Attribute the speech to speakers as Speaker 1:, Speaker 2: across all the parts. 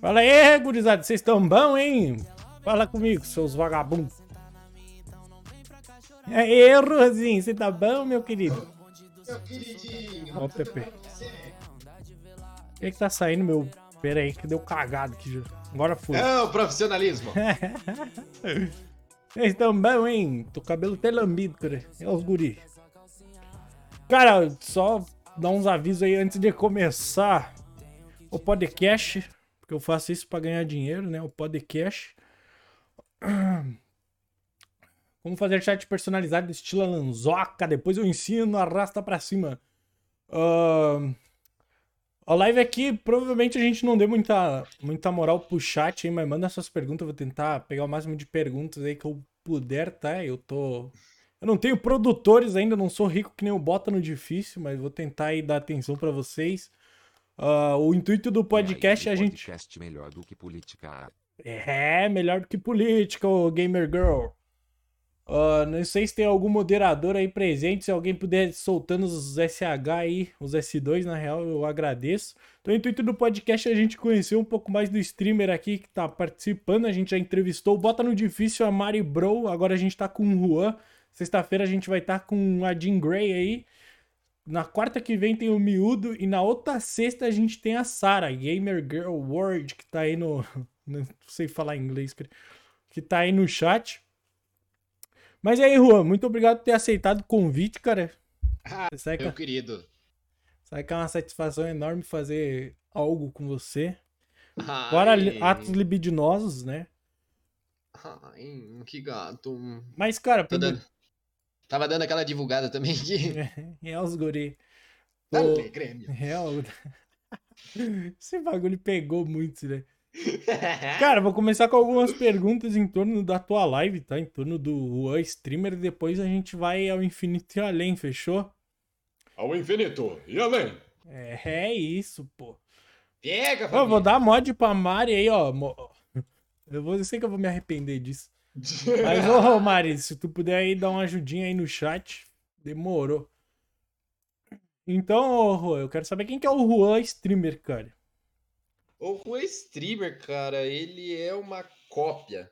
Speaker 1: Fala aí, gurizada, vocês estão bom, hein? Fala comigo, seus vagabundos. E aí, Rosinho, você tá bom, meu querido?
Speaker 2: Meu queridinho.
Speaker 1: Ó, o Pepe. O que, que tá saindo, meu? Pera aí, que deu cagado aqui. Agora foi.
Speaker 2: É o profissionalismo.
Speaker 1: Vocês estão bom, hein? Tô cabelo até lambido, cara. É os guri. Cara, só dar uns avisos aí antes de começar o podcast. Porque eu faço isso pra ganhar dinheiro, né? O podcast. Como fazer chat personalizado estilo Lanzoca. Depois eu ensino, arrasta pra cima. Ahn, a live aqui, provavelmente a gente não deu muita, muita moral pro chat, hein? Mas manda suas perguntas, eu vou tentar pegar o máximo de perguntas aí que eu puder, tá? Eu tô. Eu não tenho produtores ainda, não sou rico que nem o Bota no Difícil, mas vou tentar aí dar atenção pra vocês. Ah, o intuito do podcast é a gente.
Speaker 3: Podcast melhor do que política.
Speaker 1: É, melhor do que política, ô Gamer Girl. Ah, não sei se tem algum moderador aí presente, se alguém puder soltando os SH aí, os S2 na real, eu agradeço. Então o intuito do podcast é a gente conhecer um pouco mais do streamer aqui que tá participando. A gente já entrevistou, bota no difícil a Mari Bro, agora a gente tá com o Juan. Sexta-feira a gente vai estar com a Jean Grey aí. Na quarta que vem tem o Miúdo e na outra sexta a gente tem a Sara, Gamer Girl World, que tá aí no. Não sei falar inglês. Que tá aí no chat. Mas aí, Juan, muito obrigado por ter aceitado o convite, cara.
Speaker 2: Ah,
Speaker 1: que,
Speaker 2: meu querido.
Speaker 1: sabe que é uma satisfação enorme fazer algo com você.
Speaker 2: Ai,
Speaker 1: Fora atos libidinosos, né?
Speaker 2: Ai, que gato.
Speaker 1: Mas, cara,
Speaker 2: dando- Tava dando aquela divulgada também aqui.
Speaker 1: é os guri.
Speaker 2: Dale,
Speaker 1: Pô,
Speaker 2: Grêmio.
Speaker 1: Real. Esse bagulho pegou muito, né? Cara, vou começar com algumas perguntas em torno da tua live, tá? Em torno do Juan Streamer depois a gente vai ao infinito e além, fechou?
Speaker 2: Ao infinito e além.
Speaker 1: É, é isso, pô.
Speaker 2: Pega,
Speaker 1: Ó, vou
Speaker 2: família.
Speaker 1: dar mod pra Mari aí, ó. Eu vou eu sei que eu vou me arrepender disso. Mas, ô, Mari, se tu puder aí dar uma ajudinha aí no chat, demorou. Então, ô, Juan, eu quero saber quem que é o Juan Streamer, cara.
Speaker 2: O Juan Streamer, cara, ele é uma cópia.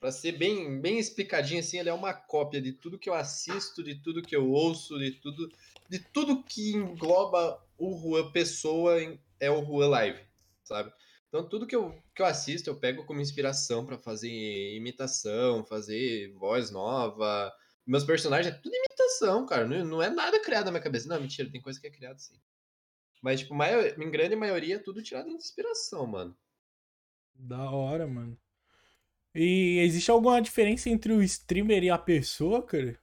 Speaker 2: Pra ser bem, bem explicadinho assim, ele é uma cópia de tudo que eu assisto, de tudo que eu ouço, de tudo, de tudo que engloba o Juan pessoa é o Juan Live, sabe? Então tudo que eu, que eu assisto eu pego como inspiração pra fazer imitação, fazer voz nova. Meus personagens é tudo imitação, cara. Não, não é nada criado na minha cabeça. Não, mentira, tem coisa que é criada sim. Mas, tipo, maior, em grande maioria é tudo tirado de inspiração, mano.
Speaker 1: Da hora, mano. E existe alguma diferença entre o streamer e a pessoa, cara?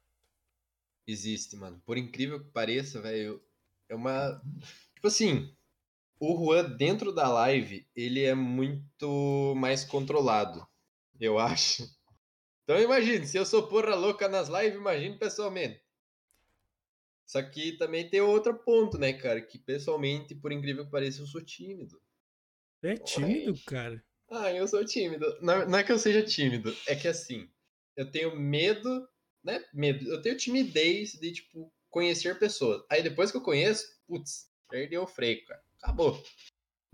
Speaker 2: Existe, mano. Por incrível que pareça, velho, é uma. Tipo assim, o Juan dentro da live, ele é muito mais controlado, eu acho. Então imagine, se eu sou porra louca nas lives, imagine pessoalmente. Só que também tem outro ponto, né, cara? Que pessoalmente, por incrível que pareça, eu sou tímido.
Speaker 1: É tímido, cara.
Speaker 2: Ah, eu sou tímido. Não, não é que eu seja tímido, é que assim, eu tenho medo, né? Medo. Eu tenho timidez de, tipo, conhecer pessoas. Aí depois que eu conheço, putz, perdeu o freio, cara. Acabou.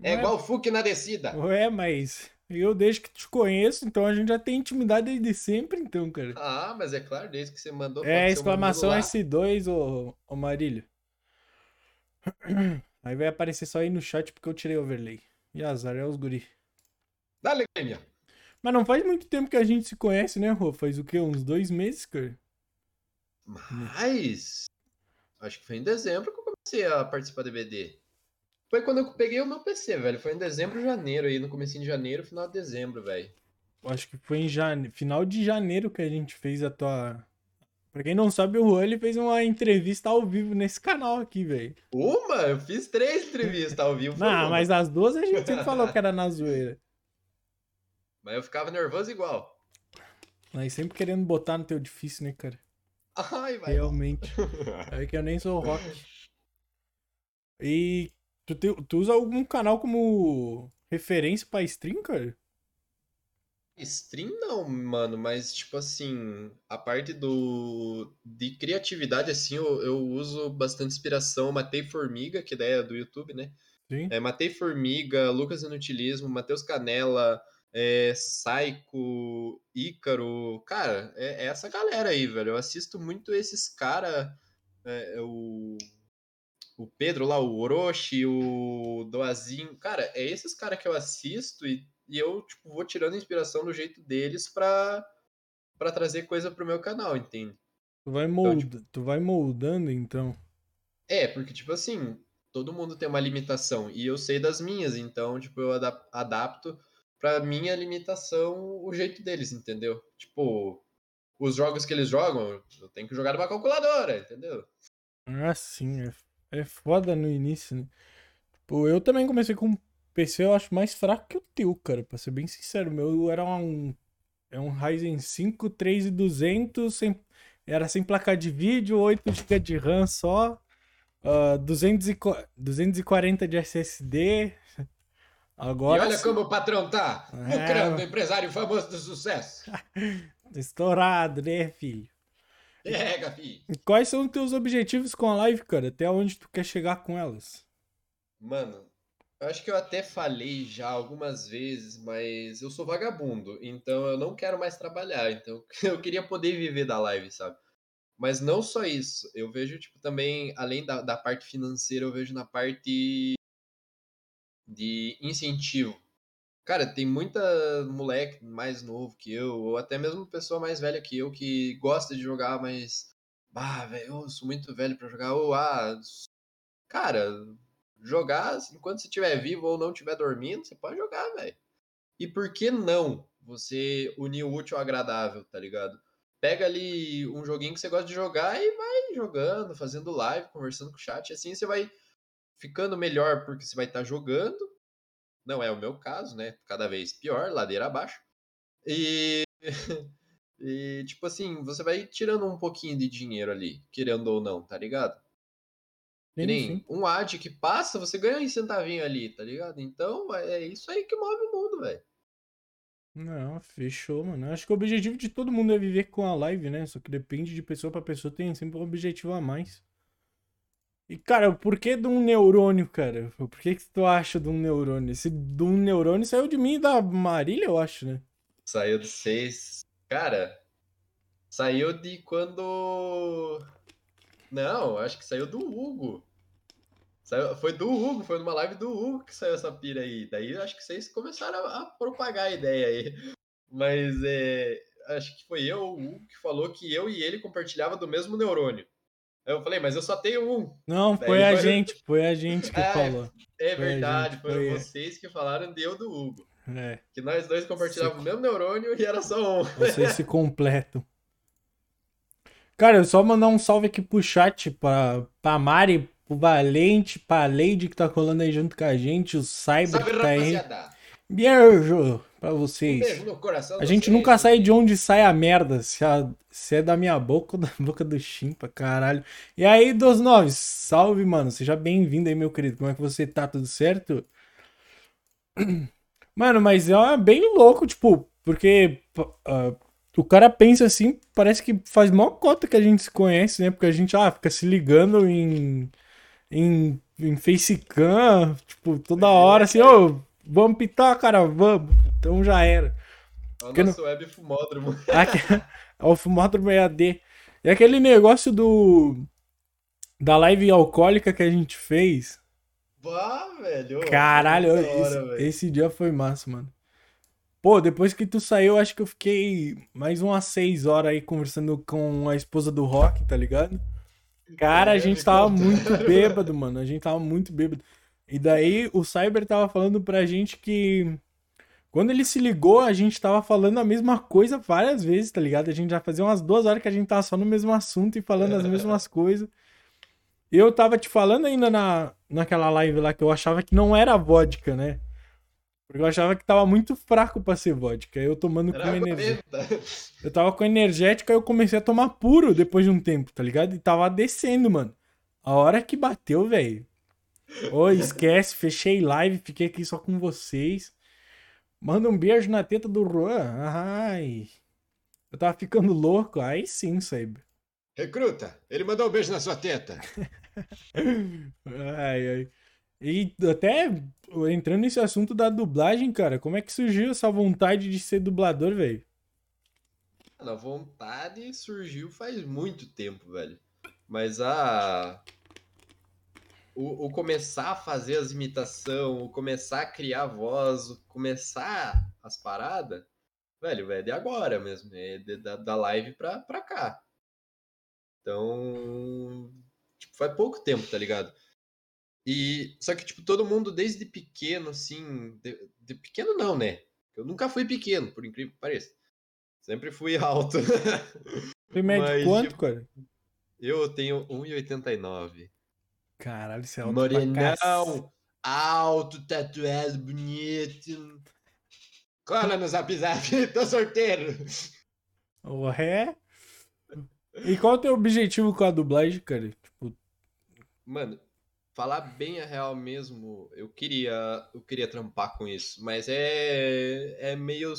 Speaker 2: É
Speaker 1: Ué,
Speaker 2: igual o Fuque na descida.
Speaker 1: Ué, mas eu desde que te conheço, então a gente já tem intimidade desde sempre, então, cara.
Speaker 2: Ah, mas é claro, desde que você mandou.
Speaker 1: É, exclamação
Speaker 2: mamilo lá.
Speaker 1: S2, ô, ô Marílio. Aí vai aparecer só aí no chat porque eu tirei o overlay. E azar, é os guri.
Speaker 2: Dá Grêmio.
Speaker 1: Mas não faz muito tempo que a gente se conhece, né, Rô? Faz o quê? Uns dois meses, cara?
Speaker 2: Mas. Acho que foi em dezembro que eu comecei a participar do BD. Foi quando eu peguei o meu PC, velho. Foi em dezembro, janeiro aí, no comecinho de janeiro, final de dezembro, velho.
Speaker 1: Eu Acho que foi em jane... final de janeiro que a gente fez a tua. Pra quem não sabe, o Juan ele fez uma entrevista ao vivo nesse canal aqui, velho.
Speaker 2: Uma? Eu fiz três entrevistas ao vivo.
Speaker 1: Não,
Speaker 2: uma.
Speaker 1: mas as duas a gente sempre falou que era na zoeira.
Speaker 2: Mas eu ficava nervoso igual.
Speaker 1: Mas sempre querendo botar no teu difícil, né, cara?
Speaker 2: Ai, vai.
Speaker 1: Realmente. É que eu nem sou rock. E tu, te- tu usa algum canal como referência pra stream, cara?
Speaker 2: Stream não, mano, mas tipo assim, a parte do de criatividade assim, eu, eu uso bastante inspiração, Matei Formiga, que daí é do YouTube, né?
Speaker 1: Sim.
Speaker 2: É, Matei Formiga, Lucas Inutilismo, Matheus Canela, é, Saico, Ícaro, cara, é, é essa galera aí, velho. Eu assisto muito esses caras, é, o, o Pedro lá, o Orochi, o Doazinho, cara, é esses caras que eu assisto e, e eu tipo, vou tirando inspiração do jeito deles pra, pra trazer coisa pro meu canal, entende?
Speaker 1: Tu vai,
Speaker 2: Então,
Speaker 1: molda...
Speaker 2: tipo-
Speaker 1: tu vai moldando, então.
Speaker 2: É, porque, tipo assim, todo mundo tem uma limitação e eu sei das minhas, então, tipo, eu adap- adapto pra minha limitação o jeito deles, entendeu? Tipo, os jogos que eles jogam, eu tenho que jogar numa calculadora, entendeu?
Speaker 1: Ah, sim. É, é foda no início, né? Tipo, eu também comecei com PC, eu acho mais fraco que o teu, cara. Pra ser bem sincero, o meu era um. É um Ryzen 5 3200, sem, era sem placa de vídeo, 8 GB de RAM só, 200 e co- 240 de SSD. Agora
Speaker 2: e olha como o patrão tá,
Speaker 1: É.
Speaker 2: lucrando, empresário famoso do sucesso.
Speaker 1: estourado, né, filho?
Speaker 2: É, Gafi.
Speaker 1: E quais são os teus objetivos com a live, cara? Até onde tu quer chegar com elas?
Speaker 2: Mano, eu acho que eu até falei já algumas vezes, mas eu sou vagabundo, então eu não quero mais trabalhar, então eu queria poder viver da live, sabe? Mas não só isso, eu vejo, tipo, também, além da, da parte financeira, eu vejo na parte de incentivo. Cara, tem muita moleque mais novo que eu, ou até mesmo pessoa mais velha que eu, que gosta de jogar, mas. Ah, velho, eu sou muito velho pra jogar. Ou, ah, cara, jogar enquanto você estiver vivo ou não estiver dormindo, você pode jogar, velho. E por que não você unir o útil ao agradável, tá ligado? Pega ali um joguinho que você gosta de jogar e vai jogando, fazendo live, conversando com o chat. Assim você vai ficando melhor porque você vai estar jogando. Não é o meu caso, né? Cada vez pior, ladeira abaixo. E. E, tipo assim, você vai tirando um pouquinho de dinheiro ali, querendo ou não, tá ligado?
Speaker 1: Sim,
Speaker 2: nem
Speaker 1: sim.
Speaker 2: um ad que passa, você ganha um centavinho ali, tá ligado? Então, é isso aí que move o mundo, velho.
Speaker 1: Não, fechou, mano. Acho que o objetivo de todo mundo é viver com a live, né? Só que depende de pessoa pra pessoa, tem sempre um objetivo a mais. E, cara, o porquê de um neurônio, cara? Por que que tu acha de um neurônio? Esse de um neurônio saiu de mim e da Marília, eu acho, né?
Speaker 2: Saiu de seis. Cara, saiu de quando. Não, acho que saiu do Hugo. Saiu- foi do Hugo, foi numa live do Hugo que saiu essa pira aí. Daí acho que vocês começaram a, a propagar a ideia aí. Mas é, acho que foi eu, o Hugo, que falou que eu e ele compartilhava do mesmo neurônio. Eu falei, mas eu só tenho um.
Speaker 1: Não,
Speaker 2: Daí
Speaker 1: foi a
Speaker 2: foi-
Speaker 1: gente, foi a gente que
Speaker 2: Ah,
Speaker 1: falou.
Speaker 2: É
Speaker 1: Foi
Speaker 2: verdade, foram
Speaker 1: foi-
Speaker 2: vocês que falaram de eu do Hugo.
Speaker 1: É,
Speaker 2: Que nós dois compartilhávamos o mesmo neurônio e era só um.
Speaker 1: vocês se completam. Cara, eu só mandar um salve aqui pro chat pra, pra Mari, pro Valente, pra Lady que tá colando aí junto com a gente, o Cyber
Speaker 2: Salve,
Speaker 1: que tá aí.
Speaker 2: rapaziada!
Speaker 1: Beijo pra
Speaker 2: Um
Speaker 1: vocês.
Speaker 2: beijo no coração
Speaker 1: A gente
Speaker 2: vocês.
Speaker 1: nunca sai de onde sai a merda. Se, a- se é da minha boca ou da boca do Chimpa, caralho. E aí, dos noves, salve, mano. Seja bem-vindo aí, meu querido. Como é que você tá? Tudo certo? Mano, mas é bem louco, tipo, porque ah, o cara pensa assim, parece que faz mó cota que a gente se conhece, né? Porque a gente, ah, fica se ligando em, em, em facecam, tipo, toda hora, assim, ô, vamos pitar, cara, vamos. Então já era.
Speaker 2: É o
Speaker 1: que
Speaker 2: nosso web fumódromo.
Speaker 1: É o Fumódromo EAD. E aquele negócio do. Da live alcoólica que a gente fez.
Speaker 2: Vá, velho.
Speaker 1: Caralho,
Speaker 2: hora,
Speaker 1: esse,
Speaker 2: velho.
Speaker 1: esse dia foi massa, mano. Pô, depois que tu saiu, acho que eu fiquei mais umas seis horas aí conversando com a esposa do Rock, tá ligado? Cara, a gente tava muito bêbado, mano. A gente tava muito bêbado. E daí o Cyber tava falando pra gente que quando ele se ligou, a gente tava falando a mesma coisa várias vezes, tá ligado? A gente já fazia umas duas horas que a gente tava só no mesmo assunto e falando as mesmas coisas. Eu tava te falando ainda na, naquela live lá que eu achava que não era vodka, né? Porque eu achava que tava muito fraco pra ser vodka. Eu tomando
Speaker 2: Era
Speaker 1: com energia.
Speaker 2: 40.
Speaker 1: Eu tava com energética e eu comecei a tomar puro depois de um tempo, tá ligado? E tava descendo, mano. A hora que bateu, velho. Ô, esquece, fechei live, fiquei aqui só com vocês. Manda um beijo na teta do Juan. Ai. Eu tava ficando louco. Aí sim, sabe.
Speaker 4: Recruta, ele mandou um beijo na sua teta.
Speaker 1: Ai, ai. E até entrando nesse assunto da dublagem, cara, como é que surgiu essa vontade de ser dublador, velho?
Speaker 2: A vontade surgiu faz muito tempo, velho. Mas a. O, o começar a fazer as imitações, o começar a criar voz, o começar as paradas, velho, é de agora mesmo. É de, da, da live pra, pra cá. Então. Tipo, faz pouco tempo, tá ligado? E. Só que, tipo, todo mundo desde pequeno, assim. De, de pequeno não, né? Eu nunca fui pequeno, por incrível que pareça. Sempre fui alto.
Speaker 1: Médio
Speaker 2: Mas,
Speaker 1: quanto,
Speaker 2: tipo,
Speaker 1: cara?
Speaker 2: Eu tenho 1,89.
Speaker 1: Caralho, isso é alto.
Speaker 2: Morenão, alto, tatuado, bonito.
Speaker 4: Cola no zap zap, tô solteiro.
Speaker 1: Ué? E qual é o teu objetivo com a dublagem, cara? Tipo,
Speaker 2: Mano, falar bem a real mesmo, eu queria, eu queria trampar com isso, mas é é meio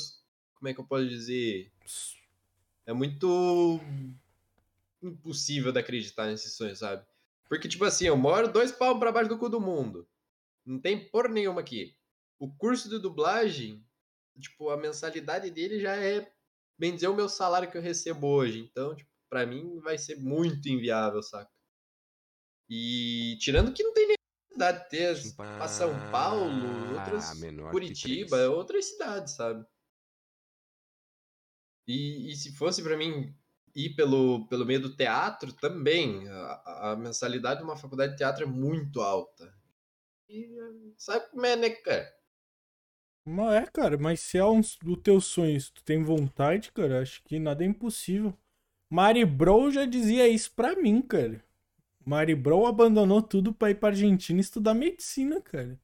Speaker 2: como é que eu posso dizer? É muito impossível de acreditar nesse sonho, sabe? Porque tipo assim, eu moro dois palmos pra baixo do cu do mundo. Não tem porra nenhuma aqui. O curso de dublagem, tipo, a mensalidade dele já é, bem dizer, o meu salário que eu recebo hoje. Então, tipo, pra mim vai ser muito inviável, saca? E tirando que não tem necessidade de ter pra São Paulo, outras Curitiba,
Speaker 3: três.
Speaker 2: outras cidades, sabe? E, e se fosse pra mim ir pelo, pelo meio do teatro, também. A, a mensalidade de uma faculdade de teatro é muito alta. E sabe como é, né, cara?
Speaker 1: É, cara, mas se é um do teu sonho, se tu tem vontade, cara, acho que nada é impossível. Mari Bro já dizia isso pra mim, cara. Mari Bro abandonou tudo pra ir pra Argentina estudar medicina, cara.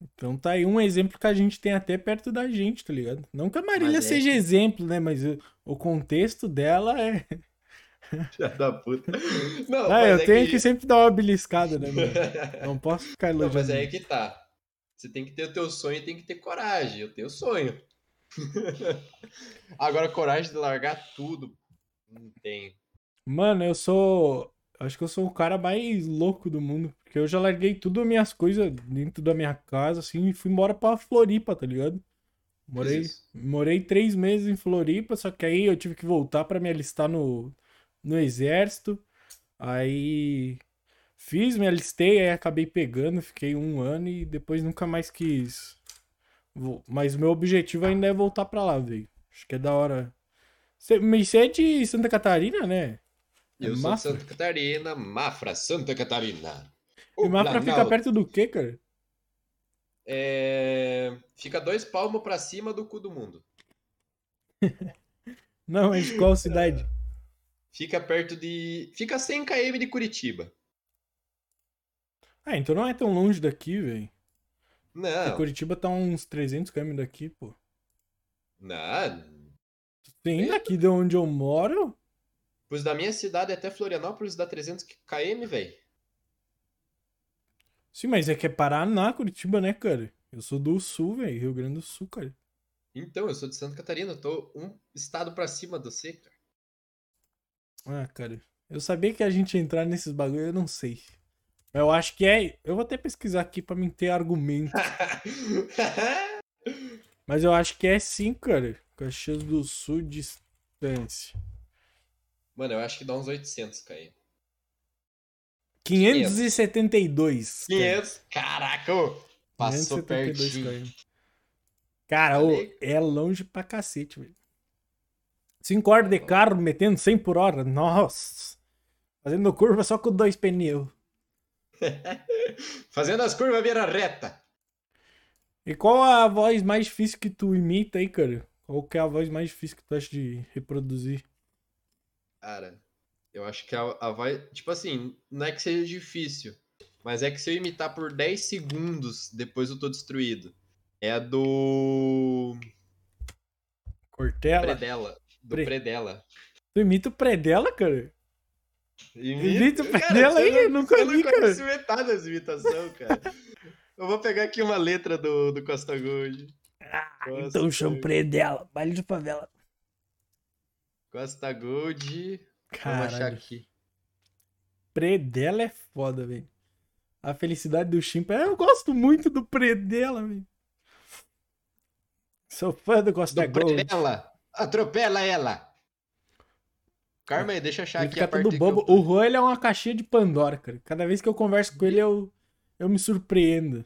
Speaker 1: Então tá aí um exemplo que a gente tem até perto da gente, tá ligado? Não que a Marília
Speaker 2: Mas é
Speaker 1: seja
Speaker 2: que-
Speaker 1: exemplo, né? Mas o, o contexto dela é.
Speaker 2: Filha da puta. Não,
Speaker 1: Ah,
Speaker 2: mas
Speaker 1: eu
Speaker 2: é
Speaker 1: tenho que... sempre dar uma beliscada, né, mano? Não posso ficar
Speaker 2: Não,
Speaker 1: elogiando.
Speaker 2: mas é aí que tá. Você tem que ter o teu sonho e tem que ter coragem. Eu tenho sonho. Agora, coragem de largar tudo. Não tenho.
Speaker 1: Mano, eu sou. Acho que eu sou o cara mais louco do mundo. Porque eu já larguei tudo as minhas coisas dentro da minha casa, assim, e fui embora pra Floripa, tá ligado? Morei,
Speaker 2: isso.
Speaker 1: morei três meses em Floripa, só que aí eu tive que voltar pra me alistar no, no exército. Aí fiz, me alistei, aí acabei pegando, fiquei um ano e depois nunca mais quis. Mas o meu objetivo ainda é voltar pra lá, velho. Acho que é da hora. Mas você é de Santa Catarina, né? É
Speaker 2: Eu sou de
Speaker 1: Mafra?
Speaker 2: Santa Catarina, Mafra, Santa Catarina.
Speaker 1: E
Speaker 2: O
Speaker 1: Mafra fica perto do quê, cara?
Speaker 2: É, Fica dois palmos pra cima do cu do mundo.
Speaker 1: Não, é de qual cidade?
Speaker 2: Fica perto de. Fica a 100 km de Curitiba.
Speaker 1: Ah, então não é tão longe daqui, velho.
Speaker 2: Não,
Speaker 1: Curitiba tá uns 300 km daqui, pô.
Speaker 2: não.
Speaker 1: Sim, daqui de onde eu moro.
Speaker 2: Pois da minha cidade até Florianópolis dá 300 km, velho.
Speaker 1: Sim, mas é que é Paraná, Curitiba, né, cara? Eu sou do sul, velho. Rio Grande do Sul, cara.
Speaker 2: Então, eu sou de Santa Catarina, eu tô um estado pra cima do você, cara.
Speaker 1: Ah, cara. Eu sabia que a gente ia entrar nesses bagulho, eu não sei. Eu acho que é. Eu vou até pesquisar aqui pra mim ter argumento. Mas eu acho que é sim, cara. Caxias do Sul, distância.
Speaker 2: Mano, eu acho que dá uns 800 km.
Speaker 1: 572. cara.
Speaker 2: 500? Caraca, ô, passou
Speaker 1: 572
Speaker 2: pertinho.
Speaker 1: Cara, ô, é longe pra cacete, velho. 5 horas de carro metendo 100 por hora. Nossa. Fazendo curva só com dois pneus.
Speaker 2: Fazendo as curvas vira reta.
Speaker 1: E qual a voz mais difícil que tu imita aí, cara? Qual que é a voz mais difícil que tu acha de reproduzir?
Speaker 2: Cara, eu acho que a, a voz. Tipo assim, não é que seja difícil, mas é que se eu imitar por 10 segundos, depois eu tô destruído. É a do.
Speaker 1: Cortella?
Speaker 2: Predela. Do
Speaker 1: Pre-
Speaker 2: Predela.
Speaker 1: Tu imita o Predella, cara? Imita o
Speaker 2: você
Speaker 1: aí,
Speaker 2: não-
Speaker 1: eu nunca
Speaker 2: eu
Speaker 1: vi,
Speaker 2: não
Speaker 1: cara.
Speaker 2: conheço metade das imitações, cara. Eu vou pegar aqui uma letra do, do Costa Gold.
Speaker 1: Ah,
Speaker 2: Costa
Speaker 1: então chama Predela. Baile de favela.
Speaker 2: Costa Gold. Vamos achar
Speaker 1: Caralho.
Speaker 2: aqui.
Speaker 1: Predela é foda, velho. A felicidade do Chimpa. Eu gosto muito do Predela, velho. Sou fã do Costa Gold.
Speaker 4: Atropela! Atropela ela!
Speaker 2: Calma aí, deixa eu achar
Speaker 1: Ele
Speaker 2: aqui a parte que
Speaker 1: bobo.
Speaker 2: eu-
Speaker 1: O Juan, ele é uma caixinha de Pandora, cara. Cada vez que eu converso com ele, eu, eu me surpreendo.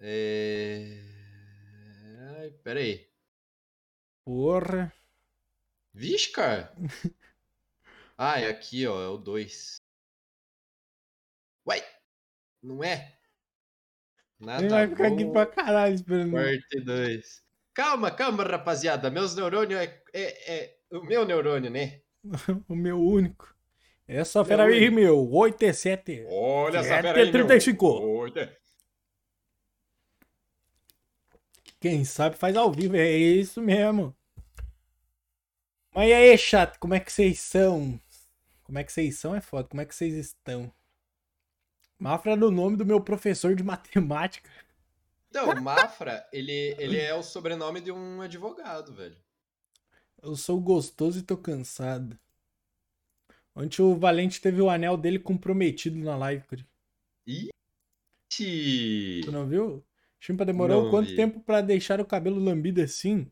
Speaker 2: É... Pera aí.
Speaker 1: Porra.
Speaker 2: Vixe, cara. ah, é aqui, ó. É o 2. Uai! Não é? Nada
Speaker 1: Ele vai ficar aqui
Speaker 2: bom.
Speaker 1: pra caralho esperando.
Speaker 2: Parte 2. Calma, calma, rapaziada. Meus neurônios é, é, é o meu neurônio, né?
Speaker 1: O meu único. Essa fera aí, meu. 8 e 7.
Speaker 4: Olha essa fera aí, meu.
Speaker 1: 35. Quem sabe faz ao vivo. É isso mesmo. Mas e aí, chato? Como é que vocês são? Como é que vocês são é foda. Como é que vocês estão? Mafra no nome do meu professor de matemática.
Speaker 2: Então, o Mafra, ele, ele é o sobrenome de um advogado, velho.
Speaker 1: Eu sou gostoso e tô cansado. Ontem o Valente teve o anel dele comprometido na live, cara.
Speaker 2: Ixi.
Speaker 1: Tu não viu? Chimpa demorou
Speaker 2: Não
Speaker 1: quanto
Speaker 2: vi.
Speaker 1: tempo pra deixar o cabelo lambido assim?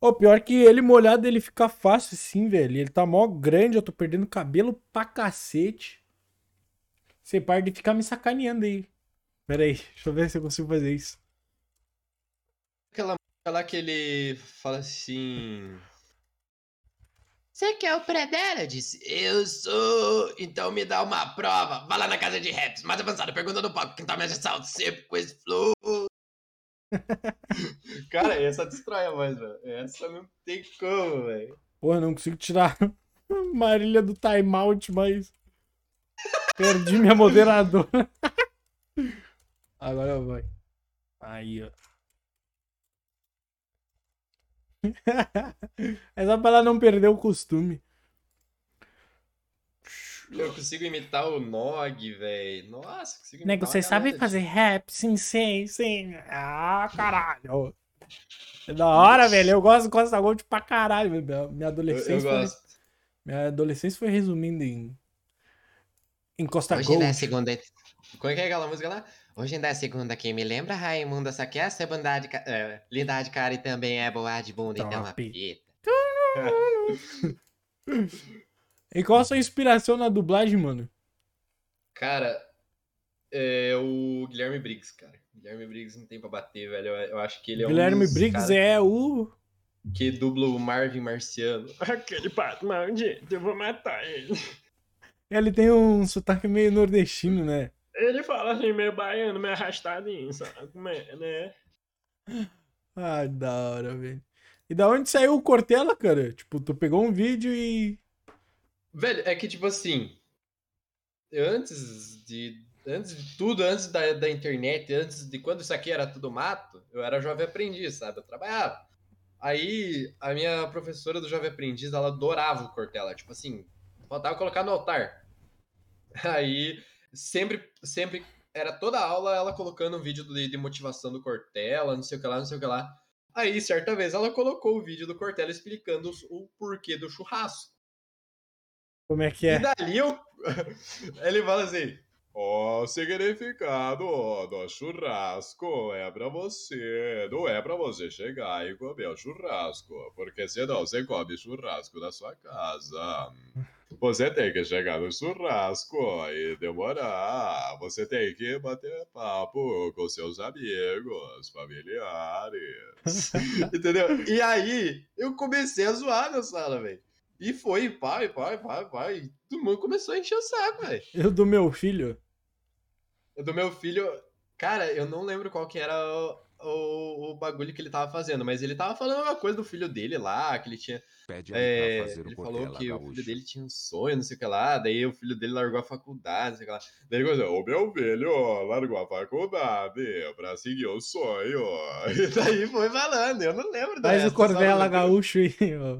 Speaker 1: Ô, pior que ele molhado ele fica fácil assim, velho. Ele tá mó grande, eu tô perdendo cabelo pra cacete. Você para de ficar me sacaneando aí. Pera aí, deixa eu ver se eu consigo fazer isso.
Speaker 2: Aquela música lá que ele fala assim.
Speaker 4: Você quer o Predela? Eu disse, eu sou. Então me dá uma prova. Vai lá na casa de raps. Mais avançada, pergunta do palco. Quem tá mais assalto sempre com esse flow.
Speaker 2: Cara, essa destrói voz, velho. Essa não tem como, velho.
Speaker 1: Porra, não consigo tirar Marília do timeout, mas. Perdi minha moderadora. Agora vai. Aí, ó. é só pra ela não perder o costume.
Speaker 2: Eu consigo imitar o Nog, velho. Nossa, consigo imitar
Speaker 1: Nego,
Speaker 2: uma
Speaker 1: você sabe
Speaker 2: galera
Speaker 1: fazer rap? Sim, sim, sim. Ah, caralho. É da hora, velho. Eu gosto de Costa Gold pra caralho. velho. Minha-
Speaker 2: de- Eu,
Speaker 1: adolescência,
Speaker 2: eu
Speaker 1: foi,
Speaker 2: gosto.
Speaker 1: minha adolescência foi resumindo em. Em Costa
Speaker 4: Hoje não é
Speaker 1: Gold.
Speaker 4: segunda.
Speaker 2: Como é que é aquela música lá?
Speaker 4: Hoje ainda é segunda, quem me lembra? Raimundo, essa é bondade. ca- É, lindade, cara, e também é boa de bunda, então uma
Speaker 1: Top.
Speaker 4: pita.
Speaker 1: E qual a sua inspiração na dublagem, mano?
Speaker 2: Cara, é o Guilherme Briggs, cara. Guilherme Briggs não tem pra bater, velho. Eu, eu acho que ele é
Speaker 1: Guilherme
Speaker 2: um dos
Speaker 1: Briggs
Speaker 2: caras
Speaker 1: é o.
Speaker 2: que dubla o Marvin Marciano.
Speaker 5: Aquele pato maldito, eu vou matar ele.
Speaker 1: Ele tem um sotaque meio nordestino, né?
Speaker 5: Ele fala assim, meio baiano, meio arrastadinho, sabe como é, né?
Speaker 1: Ah, da hora, velho. E da onde saiu o Cortella, cara? Tipo, tu pegou um vídeo e.
Speaker 2: Velho, é que tipo assim. Antes de. Antes de tudo, antes da, da internet, antes de quando isso aqui era tudo mato, eu era jovem aprendiz, sabe? Eu trabalhava. Aí a minha professora do jovem aprendiz, ela adorava o Cortella. Tipo assim, faltava colocar no altar. Aí sempre, sempre, era toda aula ela colocando um vídeo de, de motivação do Cortella, não sei o que lá, não sei o que lá. Aí, certa vez, ela colocou o vídeo do Cortella explicando os- o porquê do churrasco.
Speaker 1: Como é que é?
Speaker 2: E dali eu... ele fala assim: O significado do churrasco é pra você. Não é pra você chegar e comer o churrasco. Porque senão você come churrasco na sua casa. Você tem que chegar no churrasco e demorar. Você tem que bater papo com seus amigos, familiares. Entendeu? E aí eu comecei a zoar na sala, velho. E foi, pai, pai, pai, pai. E todo mundo começou a encher o saco, velho.
Speaker 1: Eu do meu filho.
Speaker 2: Do meu filho. Cara, eu não lembro qual que era o, o, o bagulho que ele tava fazendo, mas ele tava falando uma coisa do filho dele lá, que ele tinha.
Speaker 3: Pede
Speaker 2: é,
Speaker 3: pra fazer
Speaker 2: ele
Speaker 3: o
Speaker 2: falou
Speaker 3: Cortella
Speaker 2: que o
Speaker 3: gaúcho.
Speaker 2: filho dele tinha um sonho, não sei o que lá. Daí o filho dele largou a faculdade, não sei o que lá. Daí ele começou, o meu filho largou a faculdade pra seguir o sonho. E daí foi falando, eu não lembro dessa,
Speaker 1: o Cortella
Speaker 2: sabe?
Speaker 1: gaúcho aí, ó.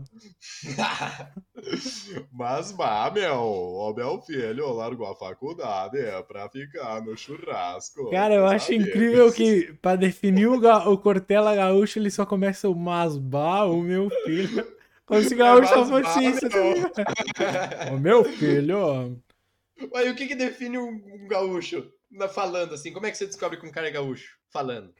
Speaker 2: Mas, bah, meu, ó, meu filho largou a faculdade pra ficar no churrasco.
Speaker 1: Cara, eu acho
Speaker 2: sabe?
Speaker 1: incrível que pra definir o, ga- o Cortella Gaúcho ele só começa o Masbá, o meu filho. Como se gaúcho fosse isso, tá? O meu filho,
Speaker 2: e o que que define um, um gaúcho na, falando assim? Como é que você descobre que um cara é gaúcho? Falando.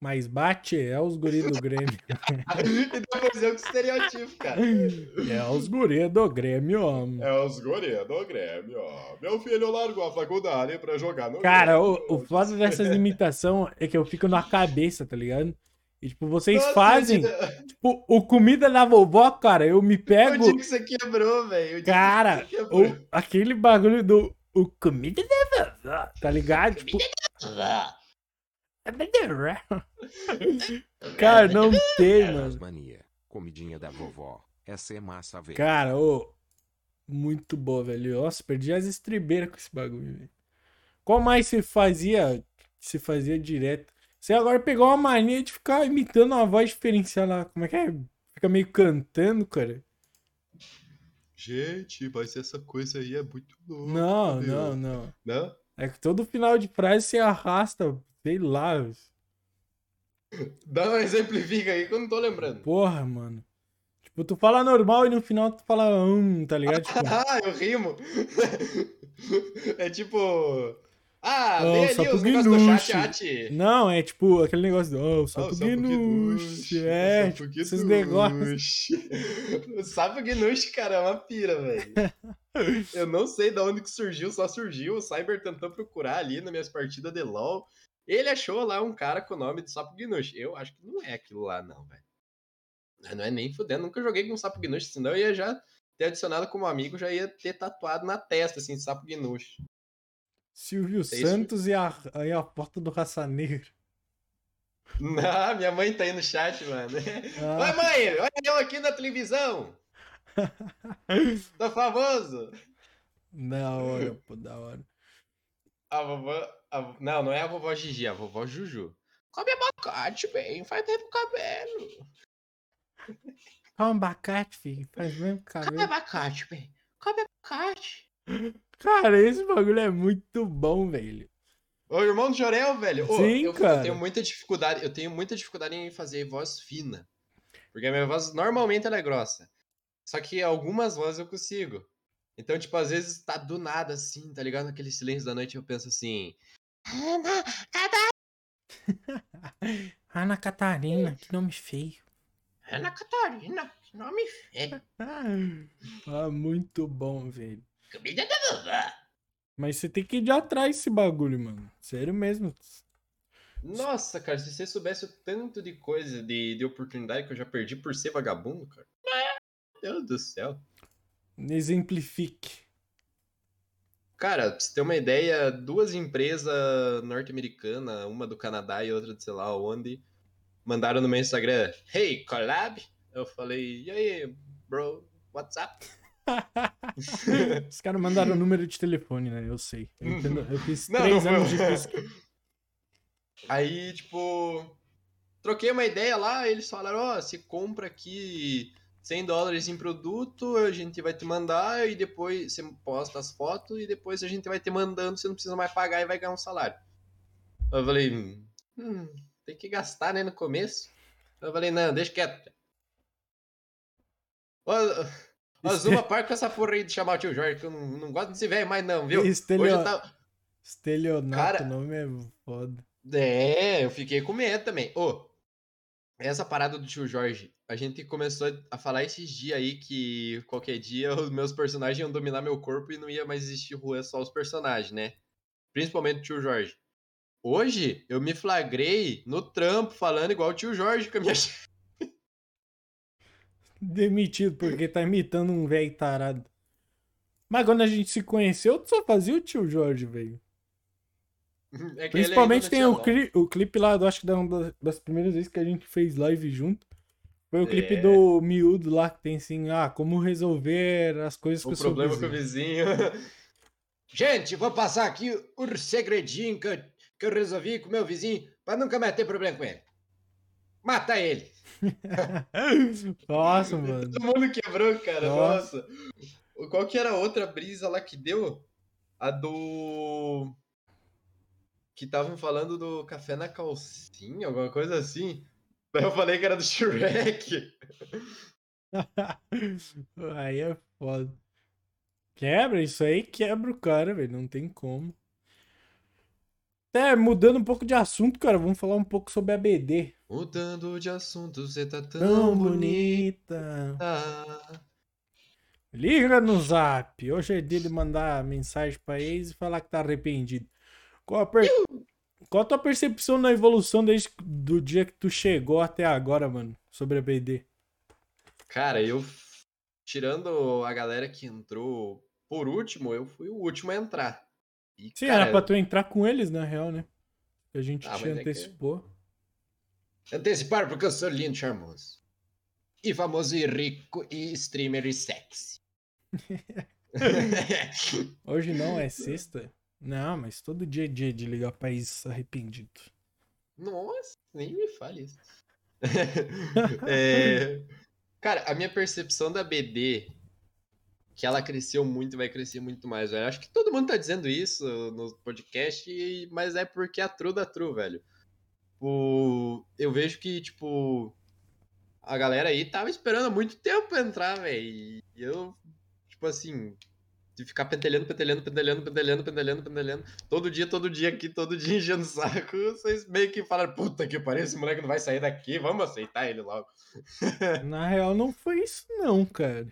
Speaker 1: Mas bate é os guri do Grêmio.
Speaker 2: e depois eu que estereotipo, cara.
Speaker 1: É os guri do Grêmio, ó.
Speaker 2: É os guri do Grêmio, ó. Meu filho largou a faculdade pra jogar no
Speaker 1: Cara, o,
Speaker 2: Grêmio.
Speaker 1: o foda dessas imitações é que eu fico na cabeça, tá ligado? E, tipo, vocês
Speaker 2: Nossa,
Speaker 1: fazem.
Speaker 2: o
Speaker 1: Tipo, o comida da vovó, cara, eu me
Speaker 2: O
Speaker 1: pego.
Speaker 2: dia que você quebrou, velho. o que
Speaker 1: Cara,
Speaker 2: você quebrou.
Speaker 1: o, aquele bagulho do. O comida da vovó, tá ligado? Tipo, cara, não tem, mano.
Speaker 3: Mania. Comidinha da vovó. Essa é massa, velho.
Speaker 1: Cara, ô. Muito boa, velho. Nossa, perdi as estribeiras com esse bagulho, velho. Qual mais você fazia? Se fazia direto? Você agora pegou uma mania de ficar imitando uma voz diferenciada. Como é que é? Fica meio cantando, cara.
Speaker 2: Gente, mas essa coisa aí é muito louca.
Speaker 1: Não,
Speaker 2: meu.
Speaker 1: não, não.
Speaker 2: Não?
Speaker 1: É que todo final de frase você arrasta, sei lá.
Speaker 2: Dá um exemplifica aí que eu não tô lembrando.
Speaker 1: Porra, mano. Tipo, tu fala normal e no final tu fala hum, tá ligado? Tipo,
Speaker 2: Ah, eu rimo. é tipo. Ah,
Speaker 1: Oh,
Speaker 2: vem ali
Speaker 1: sapo
Speaker 2: os negócios chat, chat.
Speaker 1: não, é tipo aquele negócio do oh, sapo
Speaker 2: o sapo
Speaker 1: guinuche.
Speaker 2: guinuche,
Speaker 1: É,
Speaker 2: o
Speaker 1: tipo,
Speaker 2: sapo
Speaker 1: esses negócios.
Speaker 2: O sapo guinuche, cara, é uma pira, velho. Eu não sei de onde que surgiu, só surgiu. O Cyber tentou procurar ali nas minhas partidas de LoL. Ele achou lá um cara com o nome de sapo guinuche. Eu acho que não é aquilo lá, não, velho. Não é nem fudendo, nunca joguei com sapo guinuche, senão eu ia já ter adicionado como amigo, já ia ter tatuado na testa, assim, sapo guinuche.
Speaker 1: Silvio
Speaker 2: isso.
Speaker 1: Santos e a, aí a porta do Raça Negra.
Speaker 2: Ah, minha mãe tá aí no chat, mano.
Speaker 1: Ah.
Speaker 2: Oi, mãe, olha eu aqui na televisão. Tô famoso.
Speaker 1: Da hora, pô, da hora.
Speaker 2: A vovó. a- não, não é a vovó Gigi, é a vovó Juju. Come abacate, bem, faz tempo cabelo.
Speaker 1: Come abacate, filho. Faz mesmo
Speaker 4: Come
Speaker 1: cabelo.
Speaker 4: abacate, bem. Come abacate.
Speaker 1: Cara, esse bagulho é muito bom, velho.
Speaker 2: Ô, irmão do Jorel, velho. Ô,
Speaker 1: Sim,
Speaker 2: eu, eu
Speaker 1: cara.
Speaker 2: tenho muita dificuldade. Eu tenho muita dificuldade em fazer voz fina. Porque a minha voz normalmente ela é grossa. Só que algumas vozes eu consigo. Então, tipo, às vezes tá do nada assim, tá ligado? Naquele silêncio da noite eu penso assim.
Speaker 4: Ana, cada...
Speaker 1: Ana Catarina, que nome feio.
Speaker 4: Ana Catarina, que nome feio.
Speaker 1: Ah, muito bom, velho.
Speaker 4: Comida da vovó.
Speaker 1: Mas você tem que ir atrás desse bagulho, mano. Sério mesmo.
Speaker 2: Nossa, cara, se você soubesse o tanto de coisa, de, de oportunidade que eu já perdi por ser vagabundo, cara. Meu Deus do céu.
Speaker 1: Exemplifique.
Speaker 2: Cara, pra você ter uma ideia, duas empresas norte-americanas, uma do Canadá e outra de sei lá onde, mandaram no meu Instagram, hey, collab? Eu falei, e aí, bro, what's up?
Speaker 1: Os caras mandaram o número de telefone, né? Eu sei. Eu, entendo- eu fiz
Speaker 2: Não,
Speaker 1: três
Speaker 2: não
Speaker 1: anos de física.
Speaker 2: Aí, tipo, troquei uma ideia lá, eles falaram, ó, você compra aqui 100 dólares em produto, a gente vai te mandar e depois você posta as fotos e depois a gente vai te mandando, você não precisa mais pagar e vai ganhar um salário. Eu falei, hum, tem que gastar, né, no começo. Eu falei, não, deixa quieto. Ô, Zuma, para com essa porra aí de chamar o tio Jorge, que eu não, não gosto desse velho mais não, viu? Hoje
Speaker 1: Estelio-
Speaker 2: eu tava...
Speaker 1: Estelionato,
Speaker 2: Cara-
Speaker 1: nome é foda.
Speaker 2: É, eu fiquei com medo também. Ô, essa parada do tio Jorge, a gente começou a falar esses dias aí que qualquer dia os meus personagens iam dominar meu corpo e não ia mais existir rua, só os personagens, né? Principalmente o tio Jorge. Hoje, eu me flagrei no trampo falando igual o tio Jorge com a minha chefe.
Speaker 1: Demitido porque tá imitando um velho tarado. Mas quando a gente se conheceu, tu só fazia o tio Jorge, velho.
Speaker 2: É
Speaker 1: Principalmente tem o, cli- o clipe lá, eu acho que da- uma das primeiras vezes que a gente fez live junto. Foi o clipe
Speaker 2: É.
Speaker 1: do miúdo lá que tem assim, ah, como resolver as coisas
Speaker 2: O
Speaker 1: com o seu
Speaker 2: problema com o
Speaker 1: vizinho.
Speaker 2: vizinho.
Speaker 4: Gente, vou passar aqui o segredinho que eu, que eu resolvi com meu vizinho pra nunca mais ter problema com ele.
Speaker 2: Mata ele.
Speaker 1: Nossa, mano.
Speaker 2: Todo mundo quebrou, cara.
Speaker 1: Nossa.
Speaker 2: Nossa. Qual que era a outra brisa lá que deu? A do. Que estavam falando do café na calcinha, alguma coisa assim. Daí eu falei que era do Shrek.
Speaker 1: aí é foda. Quebra, isso aí quebra o cara, velho. Não tem como. Até mudando um pouco de assunto, cara, vamos falar um pouco sobre a BD.
Speaker 2: Mudando de assunto, você tá tão,
Speaker 1: Tão
Speaker 2: bonita.
Speaker 1: bonita. Liga no zap. Hoje é dia de mandar mensagem pra ex e falar que tá arrependido. Qual a, per- Qual a tua percepção na evolução desde do dia que tu chegou até agora, mano? Sobre a BD?
Speaker 2: Cara, eu. Tirando a galera que entrou por último, eu fui o último a entrar. E,
Speaker 1: Sim,
Speaker 2: cara,
Speaker 1: era pra tu entrar com eles, na real, né? A gente
Speaker 2: Ah,
Speaker 1: te
Speaker 2: mas é que-
Speaker 1: antecipou.
Speaker 2: Antecipar porque eu sou lindo, charmoso. E famoso e rico e streamer e sexy.
Speaker 1: Hoje não, é sexta? Não, mas todo dia é dia de ligar pra ex arrependido.
Speaker 2: Nossa, nem me fale isso. É, Cara, a minha percepção da BD, que ela cresceu muito e vai crescer muito mais, velho. Acho que todo mundo tá dizendo isso no podcast, mas é porque a true da true, velho. O... Eu vejo que, tipo, a galera aí tava esperando há muito tempo pra entrar, velho. E eu, tipo assim, de ficar pentelhando, pentelhando, pentelhando, pentelhando, pentelhando, pentelhando. Todo dia, todo dia aqui, todo dia enchendo o saco. Vocês meio que falaram, puta que pariu, esse moleque não vai sair daqui, vamos aceitar ele logo.
Speaker 1: Na real, não foi isso, não, cara.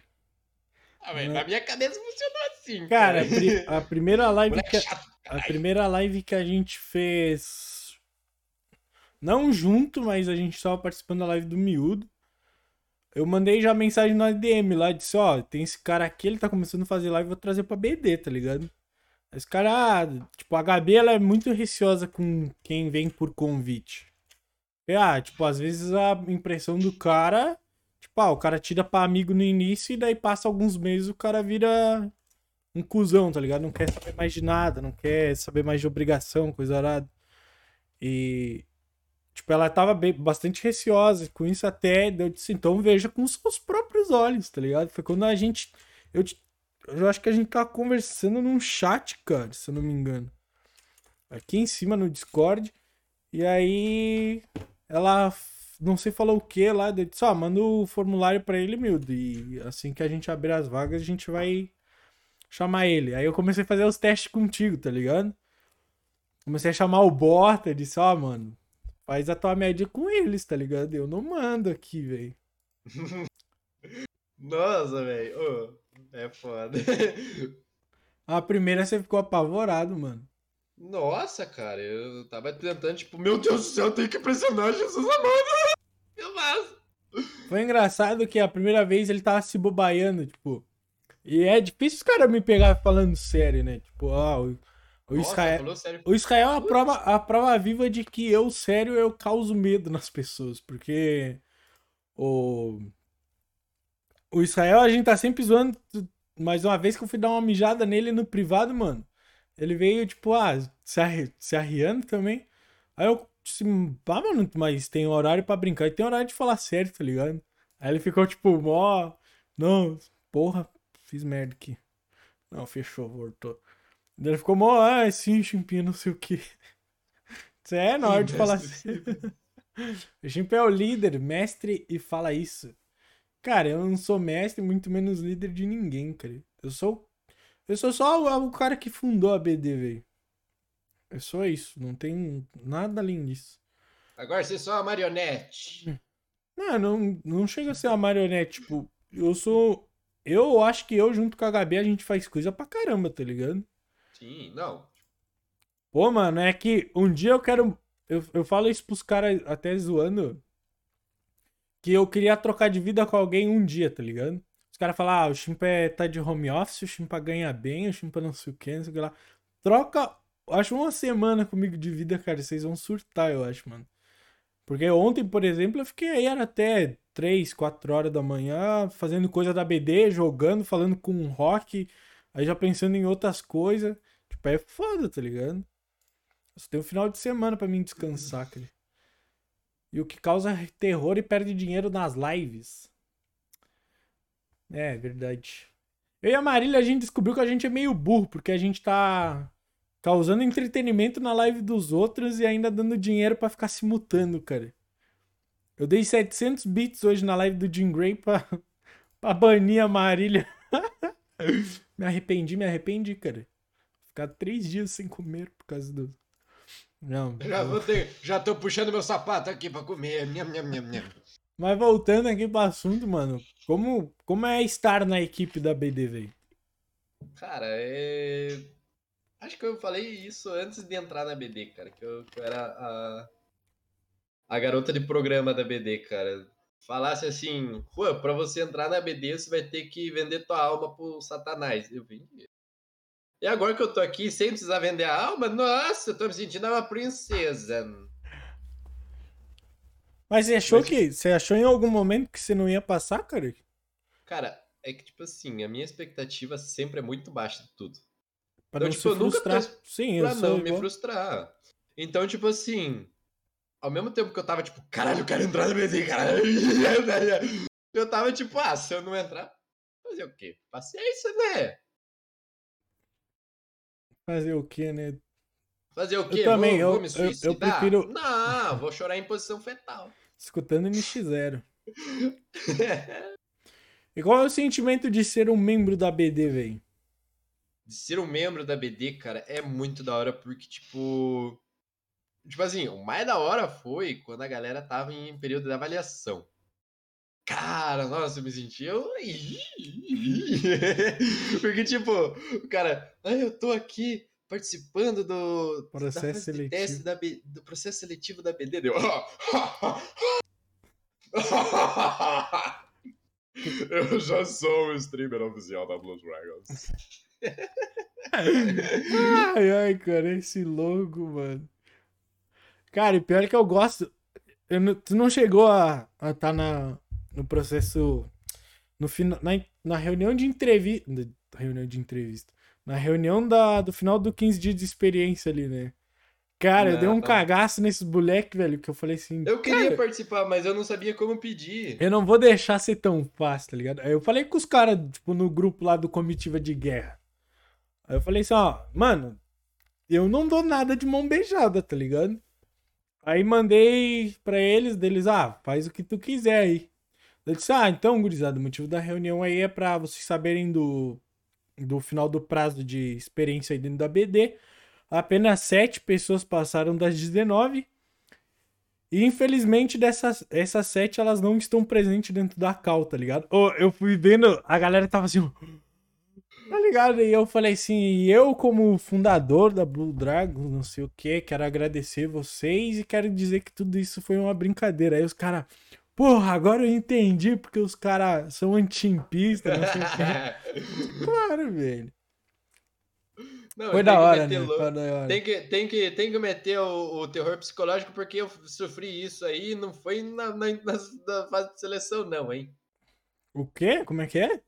Speaker 2: Ah, velho,
Speaker 1: Não.
Speaker 2: na minha cabeça funcionou assim,
Speaker 1: Cara, a,
Speaker 2: cara.
Speaker 1: a primeira live que, a
Speaker 2: caralho.
Speaker 1: primeira live que a gente fez. Não junto, mas a gente tava participando da live do Miúdo. Eu mandei já mensagem no ADM lá, disse, ó, tem esse cara aqui, ele tá começando a fazer live, vou trazer pra BD, tá ligado? Esse cara, ah, tipo, a Gabi, ela é muito receosa com quem vem por convite. E, ah, tipo, às vezes a impressão do cara, tipo, ah, o cara tira pra amigo no início e daí passa alguns meses o cara vira um cuzão, tá ligado? Não quer saber mais de nada, não quer saber mais de obrigação, coisa arada. E, tipo, ela tava bem- bastante receosa com isso até, eu disse, então veja com seus próprios olhos, tá ligado? Foi quando a gente, eu, eu acho que a gente tava conversando num chat, cara, se eu não me engano. Aqui em cima no Discord. E aí, ela, não sei falou o que lá, eu disse, ó, manda o formulário pra ele, Mildo. E assim que a gente abrir as vagas, a gente vai chamar ele. Aí eu comecei a fazer os testes contigo, tá ligado? Comecei a chamar o Bota, disse, ó, mano, faz a tua média com eles, tá ligado? Eu não mando aqui, velho.
Speaker 2: Nossa, velho. ô, é foda.
Speaker 1: A primeira você ficou apavorado, mano.
Speaker 2: Nossa, cara, eu tava tentando, tipo, meu Deus do céu, eu tenho que pressionar Jesus amado. Eu faço.
Speaker 1: Foi engraçado que a primeira vez ele tava se bobaiando, tipo. E é difícil os caras me pegar falando sério, né? Tipo, ó, o, o
Speaker 2: Nossa,
Speaker 1: Israel. O Israel é a prova, a prova viva de que eu, sério, eu causo medo nas pessoas. Porque o. O Israel, a gente tá sempre zoando. Mas uma vez que eu fui dar uma mijada nele no privado, mano. Ele veio, tipo, ah, se, arri, se arriando também. Aí eu disse, pá, mano, mas tem horário pra brincar e tem horário de falar sério, tá ligado? Aí ele ficou, tipo, mó. Não, porra, fiz merda aqui. Não, fechou, voltou. Ele ficou mó, ah, sim, chimpinho, não sei o que. Isso é na hora de falar assim. O Chimp é o líder, mestre e fala isso. Cara, eu não sou mestre, muito menos líder de ninguém, cara. Eu sou. Eu sou só o, o cara que fundou a BD, velho. É só isso, não tem nada além disso.
Speaker 2: Agora você é só uma marionete.
Speaker 1: Não, não, não chega a ser uma marionete, tipo, eu sou. Eu acho que eu, junto com a Gabi, a gente faz coisa pra caramba, tá ligado?
Speaker 2: Sim, não.
Speaker 1: Pô, mano, é que um dia eu quero. Eu, eu falo isso pros caras até zoando. Que eu queria trocar de vida com alguém um dia, tá ligado? Os caras falam, ah, o Chimpa é, tá de home office, o Chimpa ganha bem, o Chimpa não sei o que, não sei o que lá. Troca, acho uma semana comigo de vida, cara, vocês vão surtar, eu acho, mano. Porque ontem, por exemplo, eu fiquei aí era até 3, 4 horas da manhã, fazendo coisa da BD, jogando, falando com o Rock, aí já pensando em outras coisas. Tipo, é foda, tá ligado? Só tenho um final de semana pra mim descansar, cara. E o que causa terror e perde dinheiro nas lives. É, verdade. Eu e a Marília, a gente descobriu que a gente é meio burro, porque a gente tá causando entretenimento na live dos outros e ainda dando dinheiro pra ficar se mutando, cara. Eu dei 700 bits hoje na live do Jim Gray pra, pra banir a Marília. me arrependi, me arrependi, cara. Ficar três dias sem comer por causa do. Não.
Speaker 2: Já, vou ter, já tô puxando meu sapato aqui pra comer. Nham, nham, nham, nham.
Speaker 1: Mas voltando aqui pro assunto, mano. Como, como é estar na equipe da BD, velho?
Speaker 2: Cara, é. Acho que eu falei isso antes de entrar na BD, cara. Que eu, que eu era a. A garota de programa da BD, cara. Falasse assim, Juan, pra você entrar na BD, você vai ter que vender tua alma pro Satanás. Eu vendi. E agora que eu tô aqui sem precisar vender a alma, nossa, eu tô me sentindo uma princesa.
Speaker 1: Mas você achou
Speaker 2: Mas-
Speaker 1: que. Você achou em algum momento que você não ia passar, cara?
Speaker 2: Cara, é que, tipo assim, a minha expectativa sempre é muito baixa de tudo.
Speaker 1: Pra
Speaker 2: Então,
Speaker 1: não
Speaker 2: tipo,
Speaker 1: se
Speaker 2: eu nunca
Speaker 1: frustrar.
Speaker 2: tô-
Speaker 1: Sim, eu
Speaker 2: pra
Speaker 1: sou
Speaker 2: não me
Speaker 1: igual.
Speaker 2: frustrar. Então, tipo assim, ao mesmo tempo que eu tava, tipo, caralho, eu quero entrar no BD, caralho. Eu tava, tipo, ah, se eu não entrar, fazer o quê? Paciência, né?
Speaker 1: Fazer o quê, né?
Speaker 2: Fazer o quê?
Speaker 1: também,
Speaker 2: vou,
Speaker 1: eu-
Speaker 2: me
Speaker 1: eu- eu
Speaker 2: suicidar?
Speaker 1: prefiro-
Speaker 2: Não, vou chorar em posição fetal.
Speaker 1: Escutando NX0. E qual é o sentimento de ser um membro da BD, velho?
Speaker 2: de ser um membro da BD, cara, é muito da hora, porque, tipo. Tipo assim, o mais da hora foi quando a galera tava em período de avaliação. Cara, nossa, eu me senti. Eu... Porque, tipo, o cara, ah, eu tô aqui participando do
Speaker 1: Processo
Speaker 2: da fase de
Speaker 1: seletivo.
Speaker 2: teste da do processo seletivo da BD. Deu. Eu já sou o streamer oficial da Blue Dragons.
Speaker 1: Ai, ai, cara, esse logo, mano. Cara, e pior que eu gosto. Eu não- tu não chegou a estar tá na, no processo. No na, na reunião de entrevista. Reunião de entrevista. Na reunião da, do final do 15 dias de experiência ali, né? Cara, eu dei um
Speaker 2: Não.
Speaker 1: cagaço nesses moleque, velho, que eu falei assim.
Speaker 2: Eu queria
Speaker 1: cara,
Speaker 2: participar, mas eu não sabia como pedir.
Speaker 1: eu não vou deixar ser tão fácil, tá ligado? Aí eu falei com os caras, tipo, no grupo lá do Comitiva de Guerra. Aí eu falei assim, ó, mano, eu não dou nada de mão beijada, tá ligado? Aí mandei pra eles, deles, ah, faz o que tu quiser aí. Eu disse, ah, então, gurizada, o motivo da reunião aí é pra vocês saberem do, do final do prazo de experiência aí dentro da BD. Apenas sete pessoas passaram das 19. E infelizmente dessas essas sete elas não estão presentes dentro da cal, tá ligado? Eu fui vendo, a galera tava assim, tá ligado? E eu falei assim, e eu como fundador da Blue Dragons, não sei o que, quero agradecer vocês e quero dizer que tudo isso foi uma brincadeira. Aí os caras, porra, agora eu entendi porque os caras são anti-impista, não sei o. Claro, velho.
Speaker 2: Não,
Speaker 1: Foi da hora, né? Foi da hora.
Speaker 2: Tem que, tem, que, tem que meter o, o terror psicológico porque eu sofri isso aí, não foi na, na, na- fase de seleção, não, hein?
Speaker 1: O quê? Como é que é?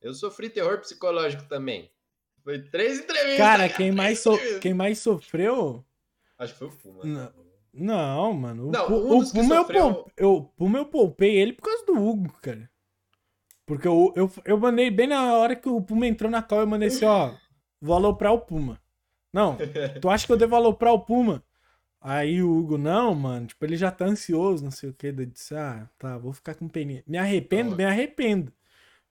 Speaker 2: Eu sofri terror psicológico também. Foi três entrevistas.
Speaker 1: Cara, quem mais, so- quem mais sofreu
Speaker 2: Acho que foi o Fuma.
Speaker 1: Não. Não, mano. O,
Speaker 2: Não, um
Speaker 1: Puma, eu, eu, Puma eu poupei ele por causa do Hugo, cara. Porque eu, eu, eu mandei bem na hora que o Puma entrou na call, eu mandei assim, ó, vou aloprar o Puma. Não, tu acha que eu devo aloprar o Puma? Aí o Hugo, não, mano, tipo, ele já tá ansioso, não sei o que. Eu disse, ah, tá, vou ficar com peninha. Me arrependo, me arrependo.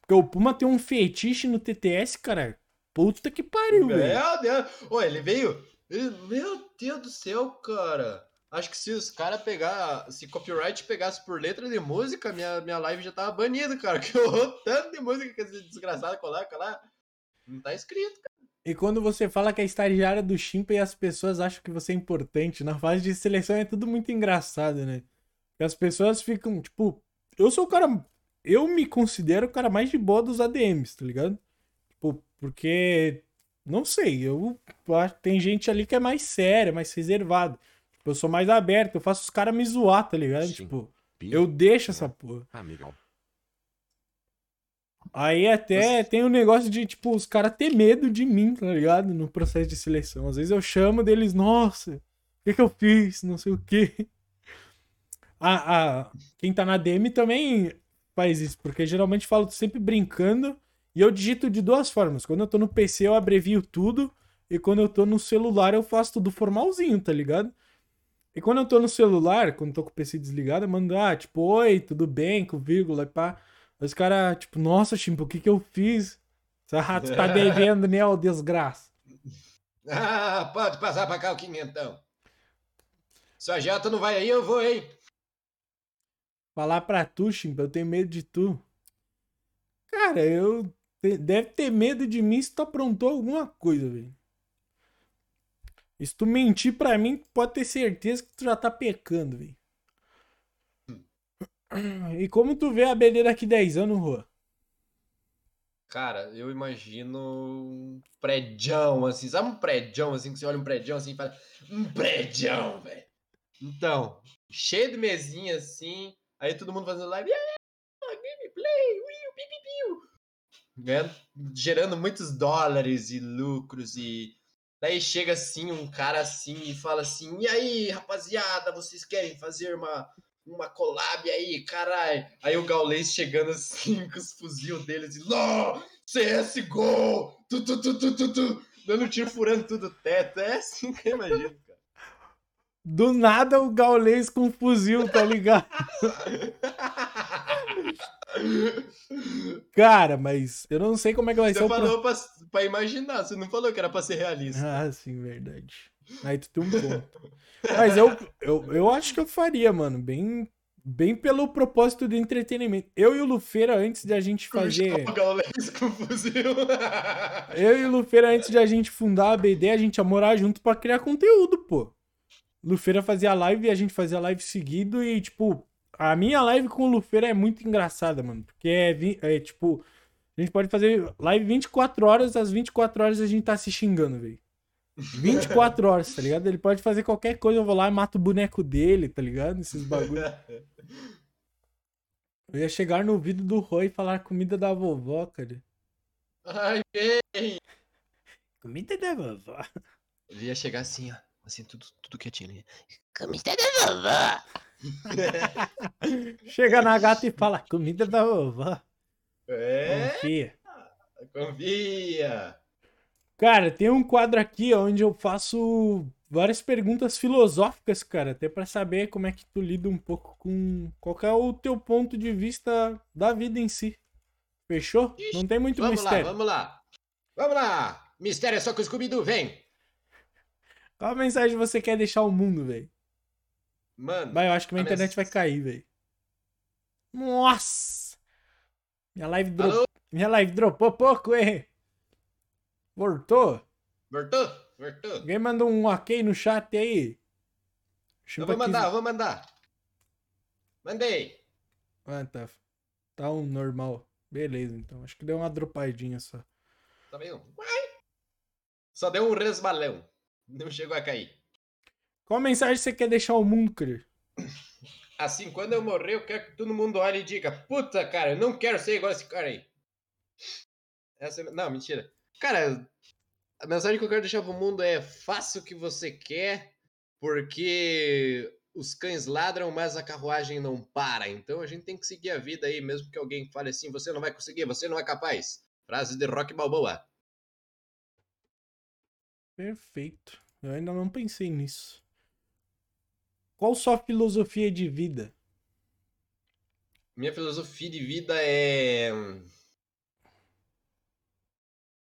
Speaker 1: Porque o Puma tem um fetiche no TTS, cara. Puta que pariu, velho.
Speaker 2: Meu Deus! Ô, ele veio. ele- Meu Deus do céu, cara. Acho que se os caras pegar. Se copyright pegasse por letra de música, minha, minha live já tava banida, cara. Que eu tanto de música que esse desgraçado coloca lá. Não tá escrito, cara.
Speaker 1: E quando você fala que é estagiária do Chimpa e as pessoas acham que você é importante, na fase de seleção é tudo muito engraçado, né? Porque as pessoas ficam, tipo, eu sou o cara. Eu me considero o cara mais de boa dos ADMs, tá ligado? Tipo, porque. Não sei, eu tem gente ali que é mais séria, mais reservada. Tipo, eu sou mais aberto, eu faço os caras me zoar, tá ligado?
Speaker 3: Sim.
Speaker 1: Tipo, eu deixo essa porra.
Speaker 3: Amigão.
Speaker 1: Aí até tem um negócio de, tipo, os caras ter medo de mim, tá ligado? No processo de seleção. Às vezes eu chamo deles, nossa, o que, que eu fiz? Não sei o quê. A, a, quem tá na DM também faz isso, porque geralmente falo sempre brincando e eu digito de duas formas. Quando eu tô no PC, eu abrevio tudo, e quando eu tô no celular, eu faço tudo formalzinho, tá ligado? E quando eu tô no celular, quando tô com o PC desligado, eu mando, ah, tipo, oi, tudo bem, com vírgula e pá. Os caras, tipo, nossa, Chimpo, o que que eu fiz? Essa rato tá devendo, né, ô desgraça.
Speaker 4: Ah, pode passar pra cá o quinhentão. Sua janta não vai aí, eu vou, hein?
Speaker 1: Falar pra tu, Chimpo, eu tenho medo de tu. Cara, eu... Deve ter medo de mim se tu aprontou alguma coisa, velho. Se tu mentir pra mim, pode ter certeza que tu já tá pecando, velho. E como tu vê a BD daqui 10 anos, Rua?
Speaker 2: Cara, eu imagino um prédião, assim. Sabe um prédião, assim, que você olha um prédião assim e fala, um prédião, velho. Então, cheio de mesinha, assim. Aí todo mundo fazendo live. "Yeah, gameplay, uiu, piu, piu, piu." Ganhando- gerando muitos dólares e lucros e... Daí chega assim um cara assim e fala assim, e aí, rapaziada, vocês querem fazer uma, uma collab aí, caralho? Aí o Gaulês chegando assim com os fuzil dele, assim, LOL, CSGO, tu, tu, tu, tu, tu, tu, dando tiro furando tudo o teto. É assim que eu imagino, cara.
Speaker 1: Do nada o gaulês com fuzil, tá ligado? Cara, mas eu não sei como é que vai ser
Speaker 2: Você
Speaker 1: o pro-
Speaker 2: falou pra, pra imaginar, você não falou que era pra ser realista.
Speaker 1: Ah, sim, verdade. Aí tu tem um ponto. Mas eu, eu, eu acho que eu faria, mano. Bem, bem pelo propósito de entretenimento. Eu e o Lufeira, antes de a gente fazer. Eu e o Lufeira, antes de a gente fundar a BD, a gente ia morar junto pra criar conteúdo, pô. Lufeira fazia live e a gente fazia live seguido e, tipo, a minha live com o Lufeira é muito engraçada, mano. Porque é, vi- é, tipo, a gente pode fazer live 24 horas, às 24 horas a gente tá se xingando, velho. 24 horas, tá ligado? Ele pode fazer qualquer coisa, eu vou lá e mato o boneco dele, tá ligado? Esses bagulho. Eu ia chegar no ouvido do Roy e falar comida da vovó, cara.
Speaker 2: Ai, bem.
Speaker 1: Comida da vovó.
Speaker 2: Ele ia chegar assim, ó. Assim, tudo, tudo quietinho. Né?
Speaker 4: Comida da vovó.
Speaker 1: Chega na gata e fala comida da vovó.
Speaker 2: É,
Speaker 1: Confia.
Speaker 2: confia.
Speaker 1: Cara, tem um quadro aqui onde eu faço várias perguntas filosóficas, cara, até pra saber como é que tu lida um pouco com qual é o teu ponto de vista da vida em si. Fechou? Não tem muito
Speaker 4: Vamos lá,
Speaker 1: mistério.
Speaker 4: vamos lá. Vamos lá. Mistério é só com o Scooby-Doo, vem.
Speaker 1: Qual a mensagem você quer deixar ao mundo, velho?
Speaker 2: Mano,
Speaker 1: Vai, eu acho que minha internet
Speaker 2: mens-
Speaker 1: vai cair, velho. Nossa! Minha live
Speaker 2: Alô?
Speaker 1: dropou. Minha live dropou pouco, hein? Voltou?
Speaker 2: voltou? Voltou.
Speaker 1: Alguém mandou um ok no chat aí?
Speaker 2: Eu vou mandar, eu vou mandar. Mandei.
Speaker 1: Ah, tá. Tá um normal. Beleza, então. Acho que deu uma dropadinha só.
Speaker 2: Tá? Uai. Só deu um resbalão. Não chegou a cair.
Speaker 1: Qual mensagem você quer deixar ao mundo?
Speaker 2: Assim, quando eu morrer, eu quero que todo mundo olhe e diga: Puta, cara, eu não quero ser igual esse cara aí. Essa... Não, mentira. Cara, a mensagem que eu quero deixar pro mundo é: faça o que você quer, porque os cães ladram, mas a carruagem não para. Então a gente tem que seguir a vida aí, mesmo que alguém fale assim: você não vai conseguir, você não é capaz. Frase de Rock Balboa.
Speaker 1: Perfeito. Eu ainda não pensei nisso. Qual sua filosofia de vida?
Speaker 2: Minha filosofia de vida é.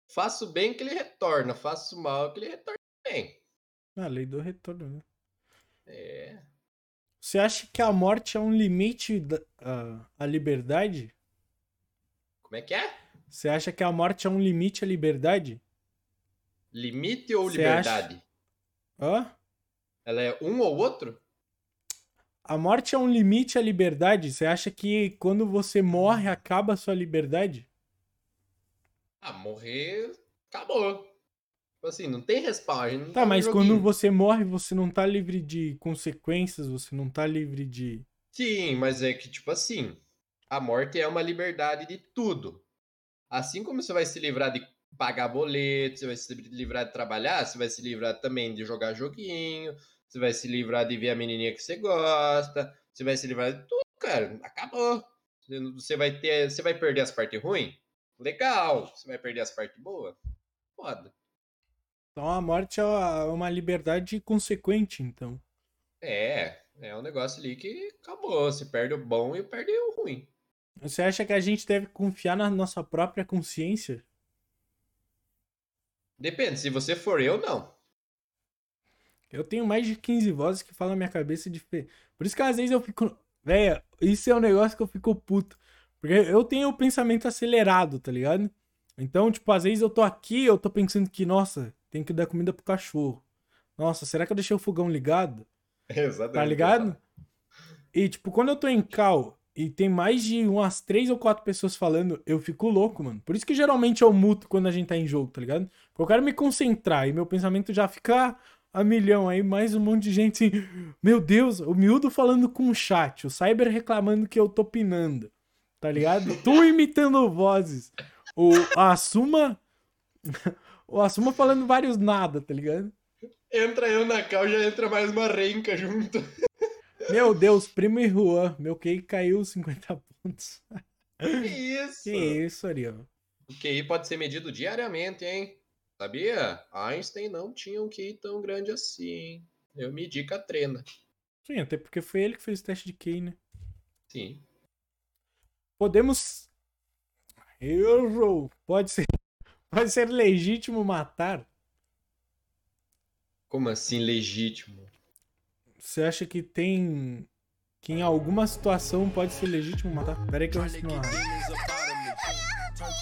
Speaker 2: Faço bem que ele retorna, faço mal que ele retorna bem.
Speaker 1: Ah, lei do retorno, né?
Speaker 2: É.
Speaker 1: Você acha que a morte é um limite da, à- à liberdade?
Speaker 2: Como é que é?
Speaker 1: Você acha que a morte é um limite à liberdade?
Speaker 2: Limite ou liberdade?
Speaker 1: Hã?
Speaker 2: Ela é um ou outro?
Speaker 1: A morte é um limite à liberdade? Você acha que quando você morre acaba a sua liberdade?
Speaker 2: Ah, morrer, acabou. Tipo assim, não tem respawn. não
Speaker 1: Tá,
Speaker 2: no
Speaker 1: mas
Speaker 2: joguinho.
Speaker 1: quando você morre, você não tá livre de consequências, você não tá livre de.
Speaker 2: Sim, mas é que, tipo assim, a morte é uma liberdade de tudo. Assim como você vai se livrar de pagar boleto, você vai se livrar de trabalhar, você vai se livrar também de jogar joguinho, você vai se livrar de ver a menininha que você gosta, Você vai se livrar de tudo, cara. Acabou. Você vai ter. Você vai perder as partes ruins? Legal. Você vai perder as partes boas? Foda.
Speaker 1: Então a morte é uma uma liberdade consequente, então.
Speaker 2: É, é um negócio ali que acabou. Você perde o bom e perde o ruim.
Speaker 1: Você acha que a gente deve confiar na nossa própria consciência?
Speaker 2: Depende, se você for eu, não.
Speaker 1: Eu tenho mais de 15 vozes que falam na minha cabeça de fe... Por isso que às vezes eu fico. Véia, isso é um negócio que eu fico puto. Porque eu tenho o pensamento acelerado, tá ligado? Então, tipo, às vezes eu tô aqui, eu tô pensando que, nossa, tem que dar comida pro cachorro. Nossa, será que eu deixei o fogão ligado?
Speaker 2: Exatamente.
Speaker 1: Tá ligado? E, tipo, quando eu tô em cal e tem mais de umas três ou quatro pessoas falando, eu fico louco, mano. Por isso que geralmente eu muto quando a gente tá em jogo, tá ligado? Porque eu quero me concentrar e meu pensamento já fica a milhão. Aí mais um monte de gente assim, meu Deus, o miúdo falando com o chat, o Cyber reclamando que eu tô pinando, tá ligado? Tu imitando vozes. O a Asuma. o Asuma falando vários nada, tá ligado?
Speaker 2: Entra eu na cal, já entra mais uma renca junto.
Speaker 1: Meu Deus, primo e Juan. Meu QI caiu 50 pontos.
Speaker 2: Que isso?
Speaker 1: Que isso, Ariel.
Speaker 2: O QI pode ser medido diariamente, hein? Sabia? Einstein não tinha um QI tão grande assim, hein? Eu medi com a trena.
Speaker 1: Sim, até porque foi ele que fez o teste de QI, né?
Speaker 2: Sim.
Speaker 1: Podemos. Errou. Pode ser. Pode ser legítimo matar.
Speaker 2: Como assim legítimo?
Speaker 1: Você acha que tem. Que em alguma situação pode ser legítimo matar? Pera aí que eu respondo uma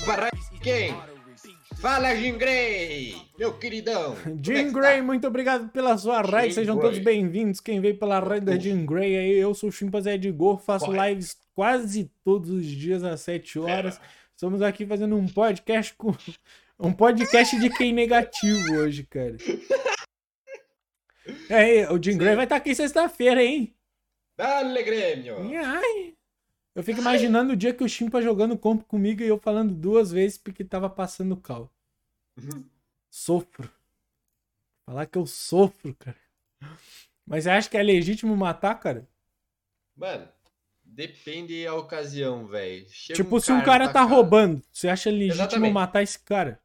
Speaker 2: Para quem? Fala, Jim Grey! Meu queridão! É
Speaker 1: Jim
Speaker 2: tá?
Speaker 1: Gray, muito obrigado pela sua raid. Sejam
Speaker 2: Gray.
Speaker 1: todos bem-vindos. Quem veio pela raid da Jim Gray aí, eu sou o Chimpanzé Edgor, faço
Speaker 2: Vai.
Speaker 1: lives quase todos os dias às 7 horas. Estamos aqui fazendo um podcast com. Um podcast de quem negativo hoje, cara. É, o Jim Gray vai estar aqui sexta-feira, hein?
Speaker 2: Dale, Grêmio!
Speaker 1: Ai. Eu fico imaginando o dia que o Chimpa jogando compo comigo e eu falando duas vezes porque tava passando cal. Sofro. Falar que eu sofro, cara. Mas você acha que é legítimo matar, cara?
Speaker 2: Mano, depende da ocasião, velho.
Speaker 1: tipo, se um cara tá roubando, você acha legítimo
Speaker 2: Exatamente.
Speaker 1: matar esse cara?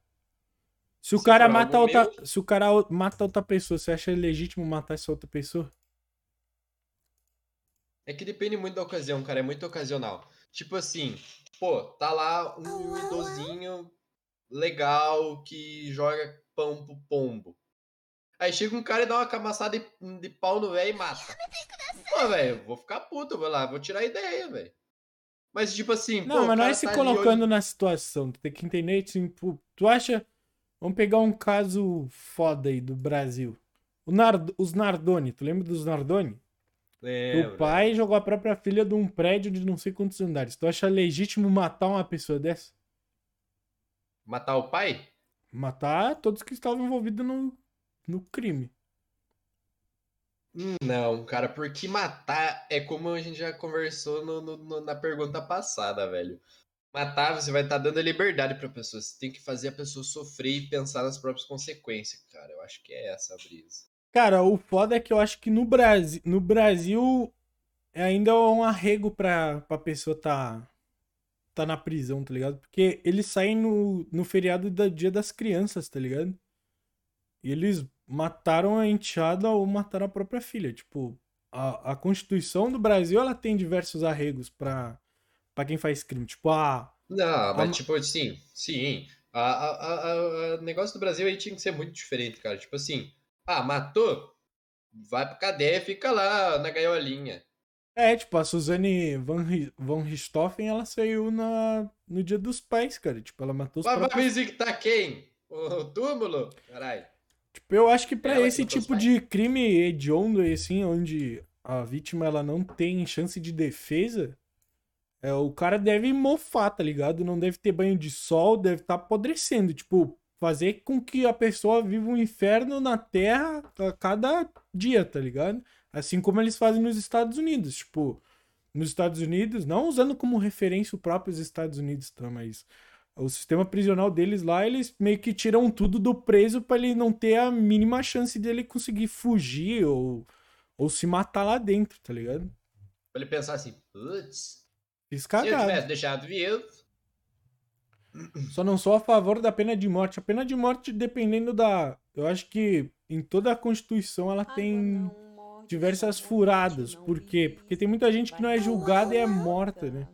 Speaker 1: Se o
Speaker 2: Se
Speaker 1: cara mata outra,
Speaker 2: meu-
Speaker 1: se o cara mata outra pessoa, você acha legítimo matar essa outra pessoa?
Speaker 2: É que depende muito da ocasião, cara. É muito ocasional. Tipo assim, pô, tá lá um idosinho legal que joga pão pro pombo. Aí chega um cara e dá uma camaçada de, de pau no velho e mata. Pô, velho, vou ficar puto, vou lá, vou tirar a ideia, velho. Mas tipo assim,
Speaker 1: Não,
Speaker 2: pô,
Speaker 1: mas não é se
Speaker 2: tá ali
Speaker 1: colocando na situação. Tu tem que entender, tipo, tu acha. Vamos pegar um caso foda aí do Brasil. O Nard... Os Nardoni, tu lembra dos Nardoni? O pai jogou a própria filha de um prédio de não sei quantos andares. Tu acha legítimo matar uma pessoa dessa?
Speaker 2: Matar o pai?
Speaker 1: Matar todos que estavam envolvidos no, no crime.
Speaker 2: Não, cara, porque matar é como a gente já conversou no- no- no- na pergunta passada, velho. Matar, você vai estar dando a liberdade pra pessoa. Você tem que fazer a pessoa sofrer e pensar nas próprias consequências, cara. Eu acho que é essa a brisa.
Speaker 1: Cara, o foda é que eu acho que no Brasil, no Brasil é ainda um arrego pra, pra pessoa tá, tá na prisão, tá ligado? Porque eles saem no, no feriado do Dia das Crianças, tá ligado? E eles mataram a enteada ou mataram a própria filha. Tipo, a, a Constituição do Brasil, ela tem diversos arregos pra, pra quem faz crime. Tipo, ah,
Speaker 2: Não, mas
Speaker 1: Ah,
Speaker 2: tipo, sim, sim. A, a, a- a- a- negócio do Brasil aí tinha que ser muito diferente, cara. Tipo assim, ah, matou? Vai pra cadeia e fica lá na gaiolinha.
Speaker 1: É, tipo, a Suzane Van, Van Richthofen, ela saiu na, no Dia dos Pais, cara. Tipo, ela matou os
Speaker 2: Mas vai
Speaker 1: próprios...
Speaker 2: visitar quem? O túmulo? Caralho.
Speaker 1: Tipo, eu acho que
Speaker 2: que
Speaker 1: esse tipo de crime hediondo, assim, onde a vítima ela não tem chance de defesa, é, o cara deve mofar, tá ligado? Não deve ter banho de sol, deve estar apodrecendo. Tipo, fazer com que a pessoa viva um inferno na Terra a cada dia, tá ligado? Assim como eles fazem nos Estados Unidos. Tipo, nos Estados Unidos, não usando como referência o próprio Estados Unidos, tá? Mas o sistema prisional deles lá, eles meio que tiram tudo do preso pra ele não ter a mínima chance dele conseguir fugir ou, ou se matar lá dentro, tá ligado?
Speaker 2: Pra ele pensar assim, putz, se eu tivesse deixado vivo.
Speaker 1: Só não sou a favor da pena de morte. A pena de morte, dependendo da. Eu acho que em toda a Constituição ela tem diversas furadas. Por quê? Porque tem muita gente que não é julgada e é morta, né?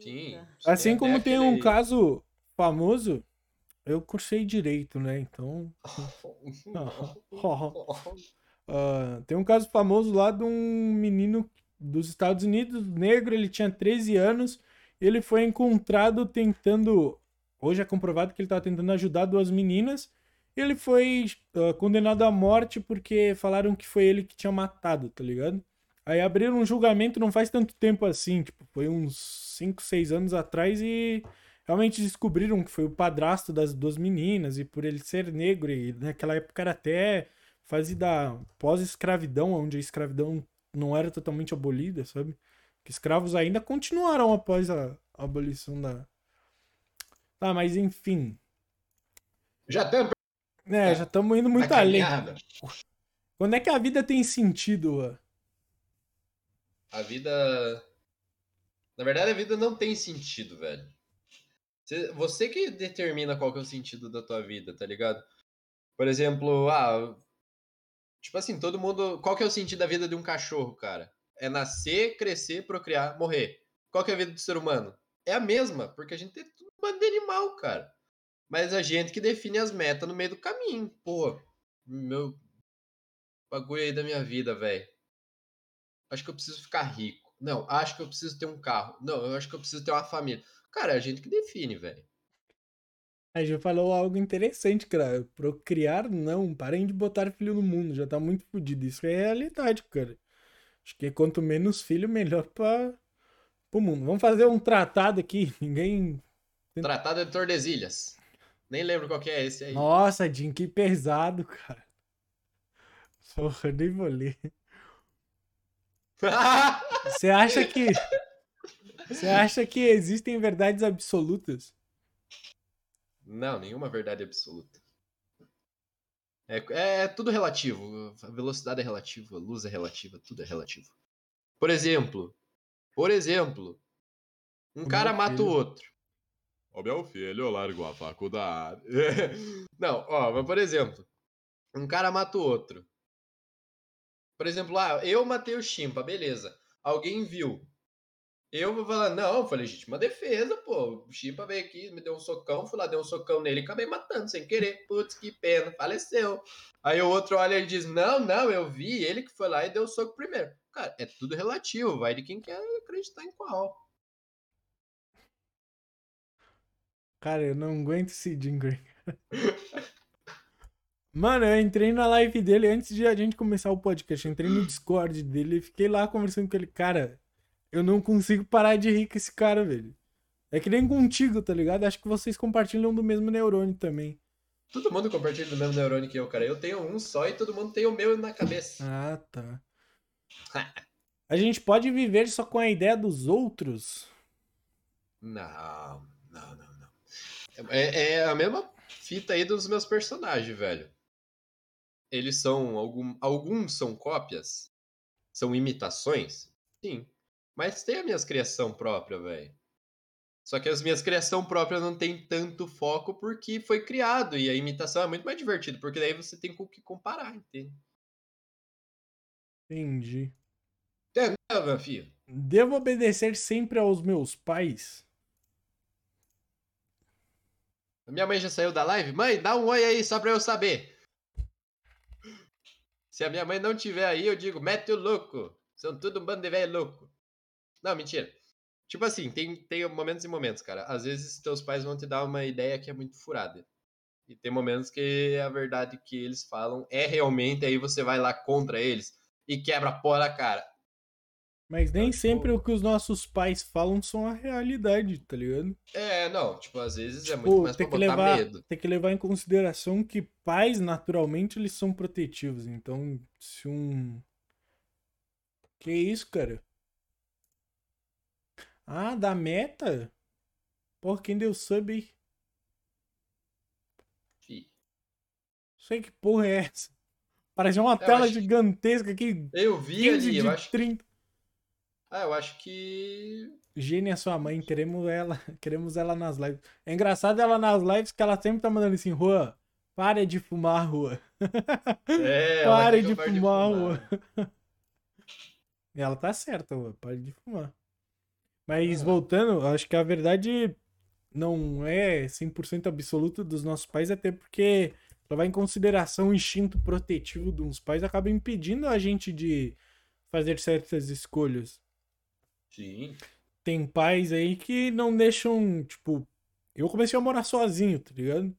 Speaker 2: Sim.
Speaker 1: Assim como tem um caso famoso, eu cursei direito, né? Então. Ah, tem um caso famoso lá de um menino dos Estados Unidos, negro, ele tinha 13 anos, ele foi encontrado tentando. Hoje é comprovado que ele estava tentando ajudar duas meninas. Ele foi ah, condenado à morte porque falaram que foi ele que tinha matado, tá ligado? Aí abriram um julgamento não faz tanto tempo assim, tipo, foi uns 5, 6 anos atrás e realmente descobriram que foi o padrasto das duas meninas e por ele ser negro e naquela época era até fase da pós-escravidão, onde a escravidão não era totalmente abolida, sabe? Que escravos ainda continuaram após a a abolição da. Tá, mas enfim.
Speaker 2: Já estamos
Speaker 1: É, já estamos indo muito
Speaker 2: na
Speaker 1: além. Quando é que a vida tem sentido?
Speaker 2: A vida. Na verdade, a vida não tem sentido, velho. Você- Você que determina qual que é o sentido da tua vida, tá ligado? Por exemplo, ah. Tipo assim, todo mundo. Qual que é o sentido da vida de um cachorro, cara? É nascer, crescer, procriar, morrer. Qual que é a vida do ser humano? É a mesma, porque a gente é tudo bando de animal, cara. Mas a gente que define as metas no meio do caminho. Pô, meu bagulho aí da minha vida, velho. Acho que eu preciso ficar rico. Não, acho que eu preciso ter um carro. Não, eu acho que eu preciso ter uma família. Cara, é a gente que define, velho.
Speaker 1: A gente falou algo interessante, cara. Procriar, não. Parem de botar filho no mundo. Já tá muito fodido. Isso é realidade, cara. Acho que quanto menos filho, melhor pra, pro mundo. Vamos fazer um tratado aqui. Ninguém.
Speaker 2: Tratado de Tordesilhas. Nem lembro qual que é esse aí.
Speaker 1: Nossa, Jim, que pesado, cara. Porra, nem vou ler. Você acha que. Você acha que existem verdades absolutas?
Speaker 2: Não, nenhuma verdade absoluta. É, é tudo relativo. A velocidade é relativa, a luz é relativa, tudo é relativo. Por exemplo, por exemplo, um
Speaker 1: O
Speaker 2: cara mata o
Speaker 1: filho.
Speaker 2: outro. O meu filho largou a faculdade. Não, ó, mas por exemplo, um cara mata o outro. Por exemplo, ah, eu matei o Chimpa, beleza. Alguém viu. Eu vou falar, não, foi legítima defesa, pô. O Chimpa veio aqui, me deu um socão, fui lá, dei um socão nele e acabei matando sem querer. Putz, que pena, faleceu. Aí o outro olha e diz, não, não, eu vi, ele que foi lá e deu o soco primeiro. Cara, é tudo relativo, vai de quem quer acreditar em qual.
Speaker 1: Cara, eu não aguento esse Gray. Mano, eu entrei na live dele antes de a gente começar o podcast. Eu entrei no Discord dele e fiquei lá conversando com ele. Cara, eu não consigo parar de rir com esse cara, velho. É que nem contigo, tá ligado? Acho que vocês compartilham do mesmo neurônio também.
Speaker 2: Todo mundo compartilha do mesmo neurônio que eu, cara. Eu tenho um só e todo mundo tem o meu na cabeça.
Speaker 1: Ah, tá. A gente pode viver só com a ideia dos outros?
Speaker 2: Não, não, não, não. É, é a mesma fita aí dos meus personagens, velho. Eles são. Algum, alguns são cópias? São imitações? Sim. Mas tem a minha criação própria, velho. Só que as minhas criação própria não tem tanto foco porque foi criado. E a imitação é muito mais divertido, porque daí você tem com o que comparar, entende?
Speaker 1: Entendi.
Speaker 2: Entendeu, meu filho?
Speaker 1: Devo obedecer sempre aos meus pais?
Speaker 2: A minha mãe já saiu da live? Mãe, dá um oi aí só pra eu saber. Se a minha mãe não tiver aí, eu digo, mete o louco. São tudo um bando de velho louco. Não, mentira. Tipo assim, tem, tem momentos e momentos, cara. Às vezes teus pais vão te dar uma ideia que é muito furada. E tem momentos que a verdade que eles falam é realmente, aí você vai lá contra eles e quebra a porra da cara.
Speaker 1: Mas nem
Speaker 2: Então, tipo-
Speaker 1: sempre o que os nossos pais falam são a realidade, tá ligado?
Speaker 2: É, não, tipo, às vezes é
Speaker 1: Tipo,
Speaker 2: muito mais pra
Speaker 1: tem que,
Speaker 2: botar
Speaker 1: levar,
Speaker 2: medo.
Speaker 1: tem que levar em consideração que pais, naturalmente, eles são protetivos. Então, se um. Que isso, cara? Ah, da meta? Porra, quem deu sub aí?
Speaker 2: Fi.
Speaker 1: Sei que porra é essa. Parecia uma
Speaker 2: Eu
Speaker 1: tela
Speaker 2: acho
Speaker 1: gigantesca aqui.
Speaker 2: Eu vi
Speaker 1: 15
Speaker 2: ali,
Speaker 1: de
Speaker 2: eu acho
Speaker 1: 30.
Speaker 2: Ah, eu acho que.
Speaker 1: Gênia é sua mãe, queremos ela, queremos ela nas lives. É engraçado ela nas lives que ela sempre tá mandando assim, Rua, pare de fumar, Rua.
Speaker 2: É,
Speaker 1: Pare de
Speaker 2: eu pare
Speaker 1: fumar, Rua. E ela tá certa, Rua, pare de fumar. Mas voltando, acho que a verdade não é 100% absoluta dos nossos pais, até porque levar em consideração o instinto protetivo de uns pais acaba impedindo a gente de fazer certas escolhas.
Speaker 2: Sim.
Speaker 1: tem pais aí que não deixam, tipo, eu comecei a morar sozinho, tá ligado?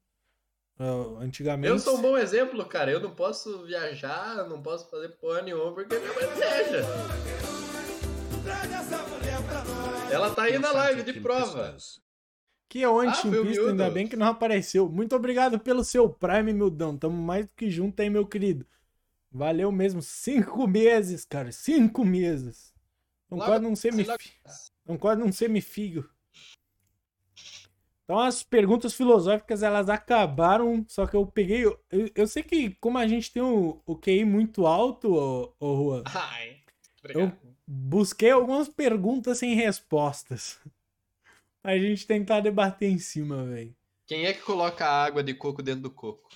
Speaker 1: Ah, antigamente.
Speaker 2: Eu sou um bom exemplo, cara. Eu não posso viajar, não posso fazer porra nenhuma porque minha mãe deixa. Ela tá aí na live de prova.
Speaker 1: Que é o
Speaker 2: Ah,
Speaker 1: antimpista, ainda bem que não apareceu. Muito obrigado pelo seu Prime, Mildão. Tamo mais do que junto aí, meu querido. Valeu mesmo. Cinco meses, cara. Cinco meses. Não quase não ser me Não quase não ser me figo. Então as perguntas filosóficas elas acabaram, só que eu peguei. Eu, eu sei que como a gente tem o, o QI muito alto, ô, ô Juan,
Speaker 2: Ai,
Speaker 1: eu
Speaker 2: obrigado.
Speaker 1: busquei algumas perguntas sem respostas. Pra gente tentar debater em cima, velho.
Speaker 2: Quem é que coloca a água de coco dentro do coco?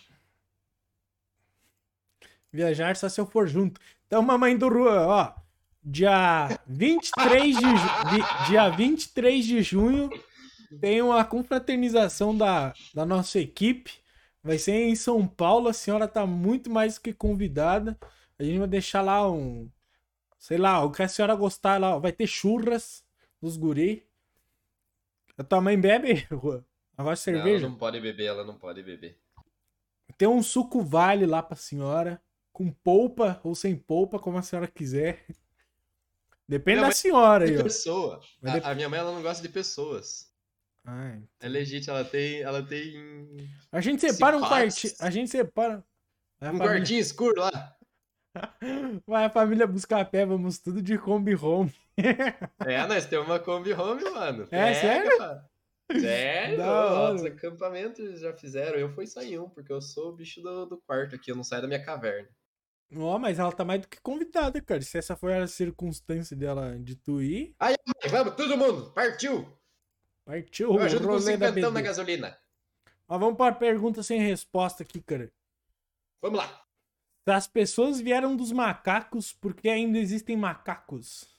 Speaker 1: Viajar só se eu for junto. Então, mamãe do Juan, ó. Dia 23 de, ju... dia 23 de junho tem uma confraternização da, da nossa equipe. Vai ser em São Paulo. A senhora tá muito mais que convidada. A gente vai deixar lá um. Sei lá, o que a senhora gostar lá. Vai ter churras dos guri. A tua mãe bebe, Juan?
Speaker 2: Não,
Speaker 1: cerveja?
Speaker 2: ela não pode beber, ela não pode beber.
Speaker 1: Tem um suco vale lá pra senhora. Com polpa ou sem polpa, como a senhora quiser. Depende
Speaker 2: Minha
Speaker 1: da senhora aí,
Speaker 2: De
Speaker 1: ó.
Speaker 2: pessoa. A,
Speaker 1: dep-
Speaker 2: a minha mãe ela não gosta de pessoas.
Speaker 1: Ai.
Speaker 2: É legítimo, ela tem, ela tem
Speaker 1: A gente separa um
Speaker 2: Simpáticos.
Speaker 1: quartinho. A gente separa.
Speaker 2: Um
Speaker 1: família...
Speaker 2: quartinho escuro lá.
Speaker 1: Vai a família buscar a pé, vamos tudo de Kombi Home.
Speaker 2: É, nós temos uma Kombi Home, mano.
Speaker 1: É, sério?
Speaker 2: mano. Sério?
Speaker 1: Da hora.
Speaker 2: Nossa, acampamentos já fizeram. Eu fui só em um, porque eu sou o bicho do, do quarto aqui, eu não saio da minha caverna.
Speaker 1: Ó, mas ela tá mais do que convidada, cara. Se essa foi a circunstância dela de tu ir,
Speaker 2: Aí, vamos, todo mundo, partiu!
Speaker 1: partiu
Speaker 2: Eu ajudo com cinquentão na gasolina.
Speaker 1: Mas vamos para pergunta sem resposta aqui, cara.
Speaker 2: Vamos lá.
Speaker 1: As pessoas vieram dos macacos porque ainda existem macacos.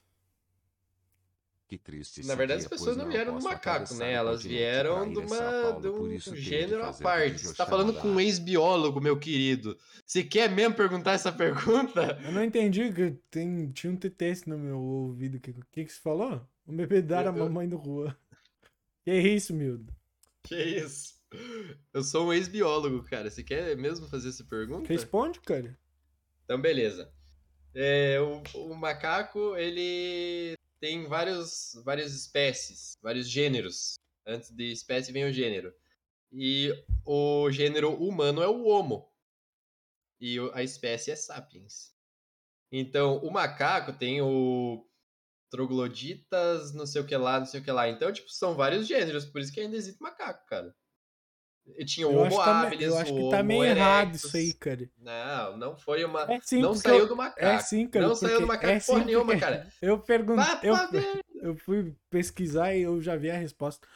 Speaker 3: Que triste.
Speaker 2: Na verdade, as pessoas não vieram do macaco, né? Elas vieram de, uma,
Speaker 3: Paulo,
Speaker 2: de um gênero à parte. Você tá falando com um ex-biólogo, meu querido. Você quer mesmo perguntar essa pergunta?
Speaker 1: Eu não entendi que tem, tinha um TTS no meu ouvido. O que, que, que você falou? O bebê dar a mamãe do rua. Que isso, Mildo?
Speaker 2: Que isso? Eu sou um ex-biólogo, cara. Você quer mesmo fazer essa pergunta?
Speaker 1: Responde, cara.
Speaker 2: Então, beleza. É, o, o macaco, ele tem vários, várias espécies, vários gêneros. Antes de espécie vem o gênero. E o gênero humano é o Homo. E a espécie é Sapiens. Então, o macaco tem o trogloditas, não sei o que lá, não sei o que lá. Então, tipo, são vários gêneros, por isso que ainda existe macaco, cara. E tinha o
Speaker 1: Eu acho,
Speaker 2: Homo
Speaker 1: tá,
Speaker 2: habilis,
Speaker 1: eu acho que tá meio errado
Speaker 2: erectus.
Speaker 1: isso aí, cara.
Speaker 2: Não, não foi uma.
Speaker 1: É sim,
Speaker 2: não saiu
Speaker 1: eu-
Speaker 2: do macaco.
Speaker 1: É sim, cara.
Speaker 2: Não saiu do macaco
Speaker 1: é
Speaker 2: porra
Speaker 1: sim,
Speaker 2: nenhuma,
Speaker 1: porque
Speaker 2: cara.
Speaker 1: Eu perguntei. Eu, eu fui pesquisar e eu já vi a resposta.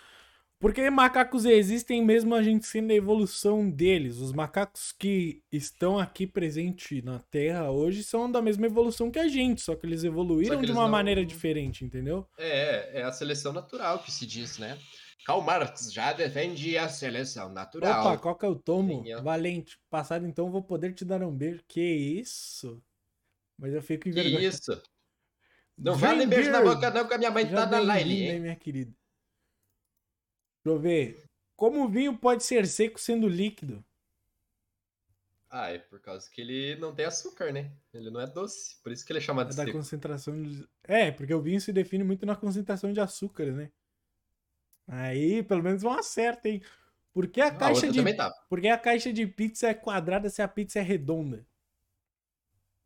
Speaker 1: Porque macacos existem mesmo a gente sendo a evolução deles. Os macacos que estão aqui presentes na Terra hoje são da mesma evolução que a gente, só que eles evoluíram
Speaker 2: que
Speaker 1: de
Speaker 2: eles
Speaker 1: uma
Speaker 2: não-
Speaker 1: maneira diferente, entendeu?
Speaker 2: É, é a seleção natural que se diz, né? Karl Marx já defende a seleção natural.
Speaker 1: Opa, qual que eu tomo?
Speaker 2: Sim, ó.
Speaker 1: Valente. Passado então vou poder te dar um beijo. Que isso? Mas eu fico
Speaker 2: que
Speaker 1: envergonhado.
Speaker 2: isso? Não vale beijo na boca não, que a minha mãe tá na live,
Speaker 1: hein? minha querida. Deixa eu ver. Como o vinho pode ser seco sendo líquido?
Speaker 2: Ah, é por causa que ele não tem açúcar, né? Ele não é doce, por isso que ele é chamado
Speaker 1: É
Speaker 2: de
Speaker 1: da
Speaker 2: seco.
Speaker 1: concentração de... É, porque o vinho se define muito na concentração de açúcar, né? Aí, pelo menos um acerto, hein? Por que a
Speaker 2: A
Speaker 1: caixa
Speaker 2: outra
Speaker 1: de...
Speaker 2: tá.
Speaker 1: Por que a caixa de pizza é quadrada se a pizza é redonda?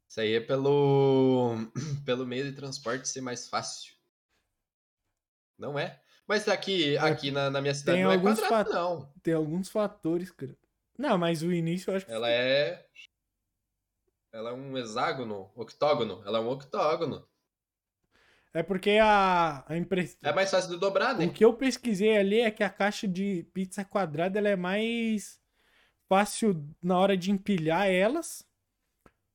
Speaker 2: Isso aí é pelo, pelo meio de transporte ser mais fácil. Não é? Mas aqui, aqui na, na minha cidade
Speaker 1: tem
Speaker 2: não é
Speaker 1: alguns
Speaker 2: quadrado,
Speaker 1: fat-
Speaker 2: não.
Speaker 1: Tem alguns fatores, cara. Não, mas o início eu acho que
Speaker 2: Ela é. Ela é um hexágono, octógono. Ela é um octógono.
Speaker 1: É porque a, a impressão.
Speaker 2: É mais fácil de dobrar, né?
Speaker 1: O que eu pesquisei ali é que a caixa de pizza quadrada ela é mais fácil na hora de empilhar elas.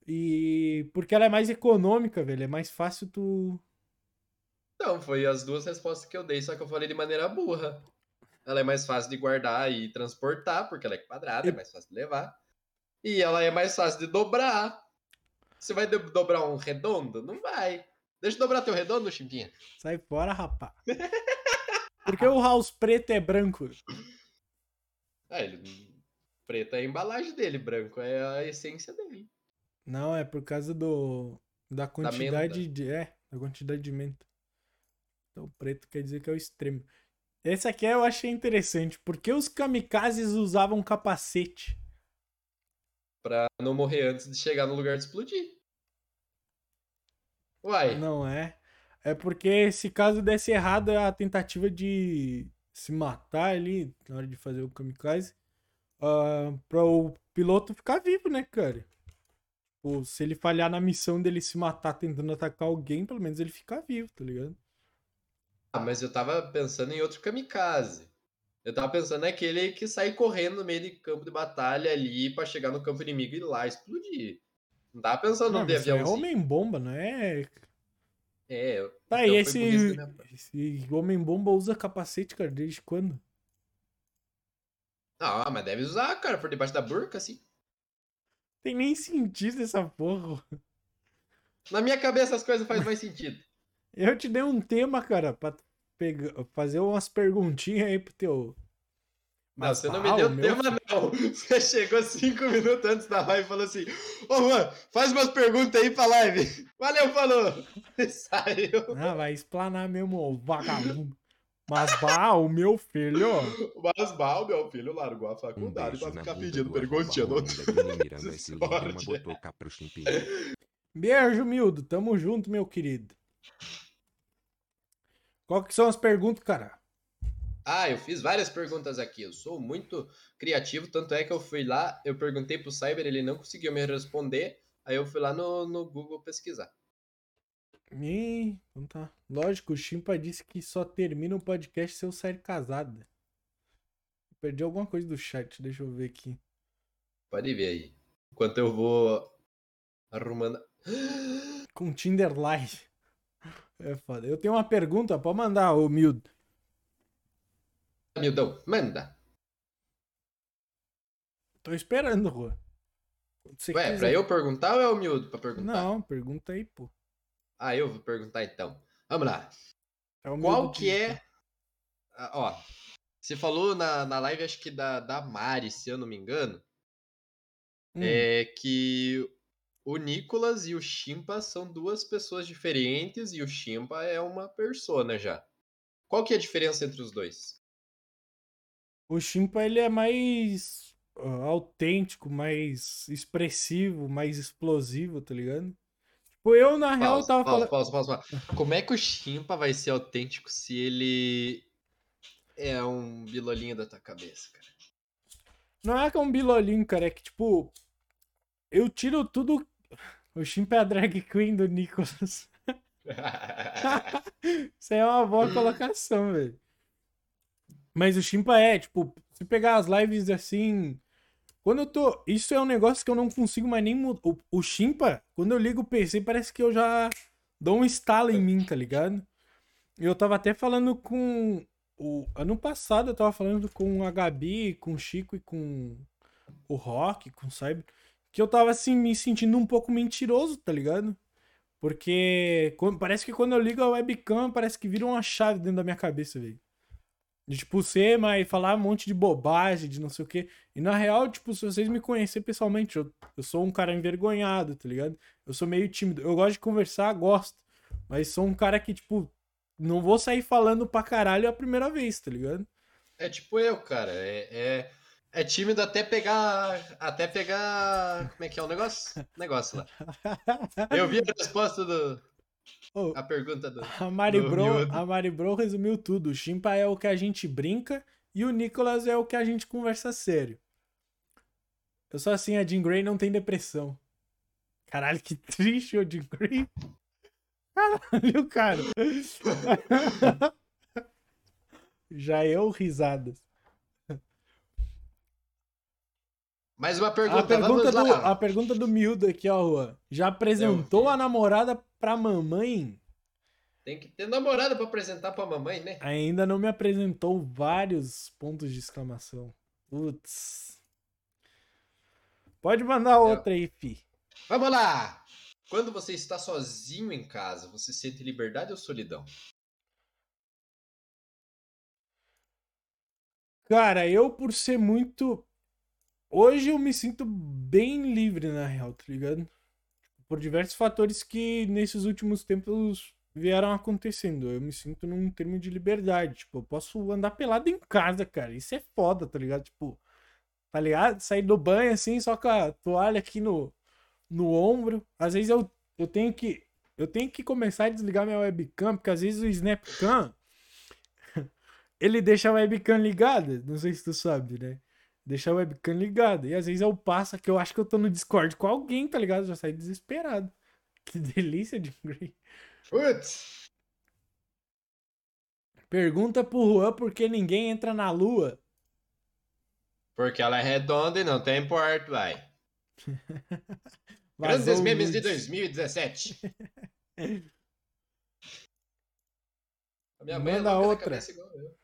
Speaker 1: E porque ela é mais econômica, velho. É mais fácil tu.
Speaker 2: Não, foi as duas respostas que eu dei, só que eu falei de maneira burra. Ela é mais fácil de guardar e transportar, porque ela é quadrada, é mais fácil de levar. E ela é mais fácil de dobrar. Você vai do- dobrar um redondo? Não vai. Deixa eu dobrar teu redondo, Chimpinha.
Speaker 1: Sai fora, rapá. Porque o house preto é branco.
Speaker 2: Ah, ele... Preto é a embalagem dele, branco é a essência dele.
Speaker 1: Não, é por causa do. Da quantidade
Speaker 2: menta.
Speaker 1: de. É, da quantidade de menta. Então, preto quer dizer que é o extremo. Esse aqui eu achei interessante. Por que os kamikazes usavam capacete?
Speaker 2: Pra não morrer antes de chegar no lugar de explodir. Uai,
Speaker 1: Não é. É porque se caso desse errado a tentativa de se matar ali na hora de fazer o kamikaze, ah, para o piloto ficar vivo, né, cara? Tipo, se ele falhar na missão dele se matar tentando atacar alguém, pelo menos ele fica vivo, tá ligado?
Speaker 2: Ah, mas eu tava pensando em outro kamikaze. Eu tava pensando naquele que sai correndo no meio de campo de batalha ali pra chegar no campo inimigo e ir lá explodir. Não tava pensando
Speaker 1: Não,
Speaker 2: de
Speaker 1: mas isso é homem-bomba, não é?
Speaker 2: É,
Speaker 1: Tá,
Speaker 2: então
Speaker 1: e esse,
Speaker 2: parte.
Speaker 1: esse homem-bomba usa capacete, cara, desde quando?
Speaker 2: Ah, mas deve usar, cara, por debaixo da burca, assim.
Speaker 1: Tem nem sentido essa porra.
Speaker 2: Na minha cabeça as coisas fazem mais sentido.
Speaker 1: Eu te dei um tema, cara, pra pegar, fazer umas perguntinhas aí pro teu.
Speaker 2: Não, você não me deu
Speaker 1: meu
Speaker 2: tema, não. Você chegou cinco minutos antes da live e falou assim: Ô, Juan, faz umas perguntas aí pra live. Valeu, falou. E saiu.
Speaker 1: Ah, vai explanar mesmo, ô vagabundo. Mas, bah, o meu filho.
Speaker 2: Mas mal, meu filho largou a
Speaker 3: Um
Speaker 2: faculdade
Speaker 3: beijo
Speaker 2: pra ficar pedindo
Speaker 3: do
Speaker 2: perguntinha
Speaker 3: pro chimpinho.
Speaker 1: Beijo, Mildo. Tamo junto, meu querido. Qual que são as perguntas, cara?
Speaker 2: Ah, eu fiz várias perguntas aqui. Eu sou muito criativo, tanto é que eu fui lá, eu perguntei pro Cyber, ele não conseguiu me responder. Aí eu fui lá no, no Google pesquisar.
Speaker 1: Ih, então tá. Lógico, o Chimpa disse que só termina o podcast se eu sair casada. Perdi alguma coisa do chat, deixa eu ver aqui.
Speaker 2: Pode ver aí. Enquanto eu vou arrumando.
Speaker 1: Com Tinder Live. É foda. Eu tenho uma pergunta, pode mandar, ô
Speaker 2: Mildão, manda.
Speaker 1: Tô esperando, Rua. Você
Speaker 2: Ué,
Speaker 1: quiser.
Speaker 2: pra eu perguntar ou é o miúdo pra perguntar?
Speaker 1: Não, pergunta aí, pô.
Speaker 2: Ah, eu vou perguntar então. Vamos lá.
Speaker 1: É
Speaker 2: Qual que é. Ah, ó, você falou na, na live, acho que da, da Mari, se eu não me engano,
Speaker 1: Hum,
Speaker 2: é que o Nicolas e o Chimpa são duas pessoas diferentes e o Chimpa é uma persona já. Qual que é a diferença entre os dois?
Speaker 1: O Chimpa, ele é mais ah, autêntico, mais expressivo, mais explosivo, tá ligado? Tipo, eu, na real, tava
Speaker 2: pausa,
Speaker 1: falando...
Speaker 2: pausa, pausa, pausa. Como é que o Chimpa vai ser autêntico se ele é um bilolinho da tua cabeça, cara?
Speaker 1: Não é que é um bilolinho, cara, é que, tipo, eu tiro tudo... O Chimpa é a drag queen do Nicolas. Isso aí é uma boa colocação, velho. Mas o Chimpa é, tipo, se pegar as lives assim. Quando eu tô. Isso é um negócio que eu não consigo mais nem mudar. O, o Chimpa, quando eu ligo o PC, parece que eu já dou um estalo em mim, tá ligado? Eu tava até falando com. O, ano passado eu tava falando com a Gabi, com o Chico e com o Rock, com o Cyber, que eu tava assim me sentindo um pouco mentiroso, tá ligado? Porque quan- parece que quando eu ligo a webcam, parece que vira uma chave dentro da minha cabeça, velho. De tipo, ser, mas falar um monte de bobagem, de não sei o quê. E na real, tipo, se vocês me conhecerem pessoalmente, eu, eu sou um cara envergonhado, tá ligado? Eu sou meio tímido. Eu gosto de conversar, gosto. Mas sou um cara que, tipo, não vou sair falando pra caralho a primeira vez, tá ligado?
Speaker 2: É tipo eu, cara. É, é, é tímido até pegar. Até pegar. Como é que é o negócio? Negócio lá. Eu vi a resposta do.
Speaker 1: Ô,
Speaker 2: A pergunta do.
Speaker 1: A Mari,
Speaker 2: Do
Speaker 1: Bro, a Mari Bro resumiu tudo. O Chimpa é o que a gente brinca e o Nicolas é o que a gente conversa sério. Eu sou assim, a Jean Grey não tem depressão. Caralho, que triste o Jean Grey. Caralho, cara. Já eu risadas.
Speaker 2: Mais uma
Speaker 1: A
Speaker 2: pergunta,
Speaker 1: pergunta,
Speaker 2: vamos
Speaker 1: do,
Speaker 2: lá.
Speaker 1: a pergunta do miúdo aqui, ó, Juan. Já apresentou
Speaker 2: vi.
Speaker 1: a namorada pra mamãe?
Speaker 2: Tem que ter namorada pra apresentar pra mamãe, né?
Speaker 1: Ainda não me apresentou vários pontos de exclamação. Putz. Pode mandar outra aí, fi.
Speaker 2: Vamos lá! Quando você está sozinho em casa, você sente liberdade ou solidão?
Speaker 1: Cara, eu por ser muito. Hoje eu me sinto bem livre, na real, tá ligado? Por diversos fatores que nesses últimos tempos vieram acontecendo. Eu me sinto num termo de liberdade. Tipo, eu posso andar pelado em casa, cara. Isso é foda, tá ligado? Tipo, tá ligado? Sair do banho assim, só com a toalha aqui no, no ombro. Às vezes eu, eu tenho que. Eu tenho que começar a desligar minha webcam, porque às vezes o Snapcam ele deixa a webcam ligada. Não sei se tu sabe, né? Deixa a webcam ligada. E às vezes eu passo que eu acho que eu tô no Discord com alguém, tá ligado? Já saí desesperado. Que delícia de Grey.
Speaker 2: Putz!
Speaker 1: Pergunta pro Juan por que ninguém entra na lua.
Speaker 2: Porque ela é redonda e não tem porto, vai. Grandes memes de
Speaker 1: nudes.
Speaker 2: 2017. A minha mãe é
Speaker 1: Manda
Speaker 2: da
Speaker 1: outra.
Speaker 2: cabeça igual eu.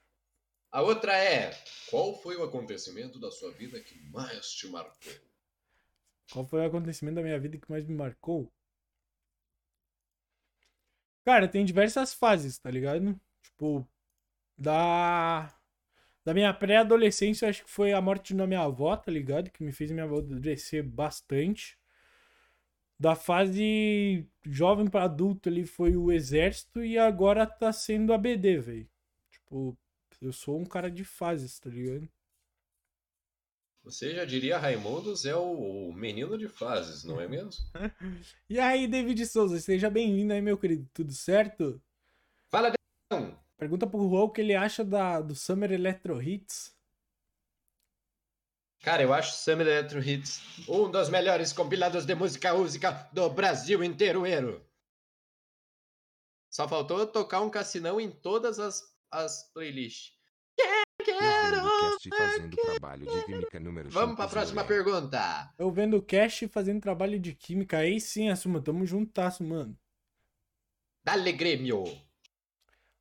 Speaker 2: A outra é: Qual foi o acontecimento da sua vida que mais te marcou?
Speaker 1: Qual foi o acontecimento da minha vida que mais me marcou? Cara, tem diversas fases, tá ligado? Tipo, da. Da minha pré-adolescência, acho que foi a morte da minha avó, tá ligado? Que me fez me amadurecer bastante. Da fase jovem pra adulto ali foi o exército e agora tá sendo a BD, velho. Tipo, eu sou um cara de fases, tá ligado?
Speaker 2: Você já diria Raimundos é o, menino de fases, não é mesmo?
Speaker 1: E aí, David Souza, seja bem-vindo aí, meu querido. Tudo certo?
Speaker 2: Fala, Deão!
Speaker 1: Pergunta pro Juan o que ele acha da, do Summer Electro Hits.
Speaker 2: Cara, eu acho Summer Electro Hits um dos melhores compilados de música música do Brasil inteiro. Só faltou tocar um cassinão em todas as, as playlists.
Speaker 3: Cast fazendo trabalho de química número
Speaker 2: Vamos pra
Speaker 3: cinco,
Speaker 2: próxima pergunta.
Speaker 1: Eu vendo o Cash fazendo trabalho de química. Aí sim, Assuma, tamo juntasso, mano.
Speaker 2: Dale Grêmio.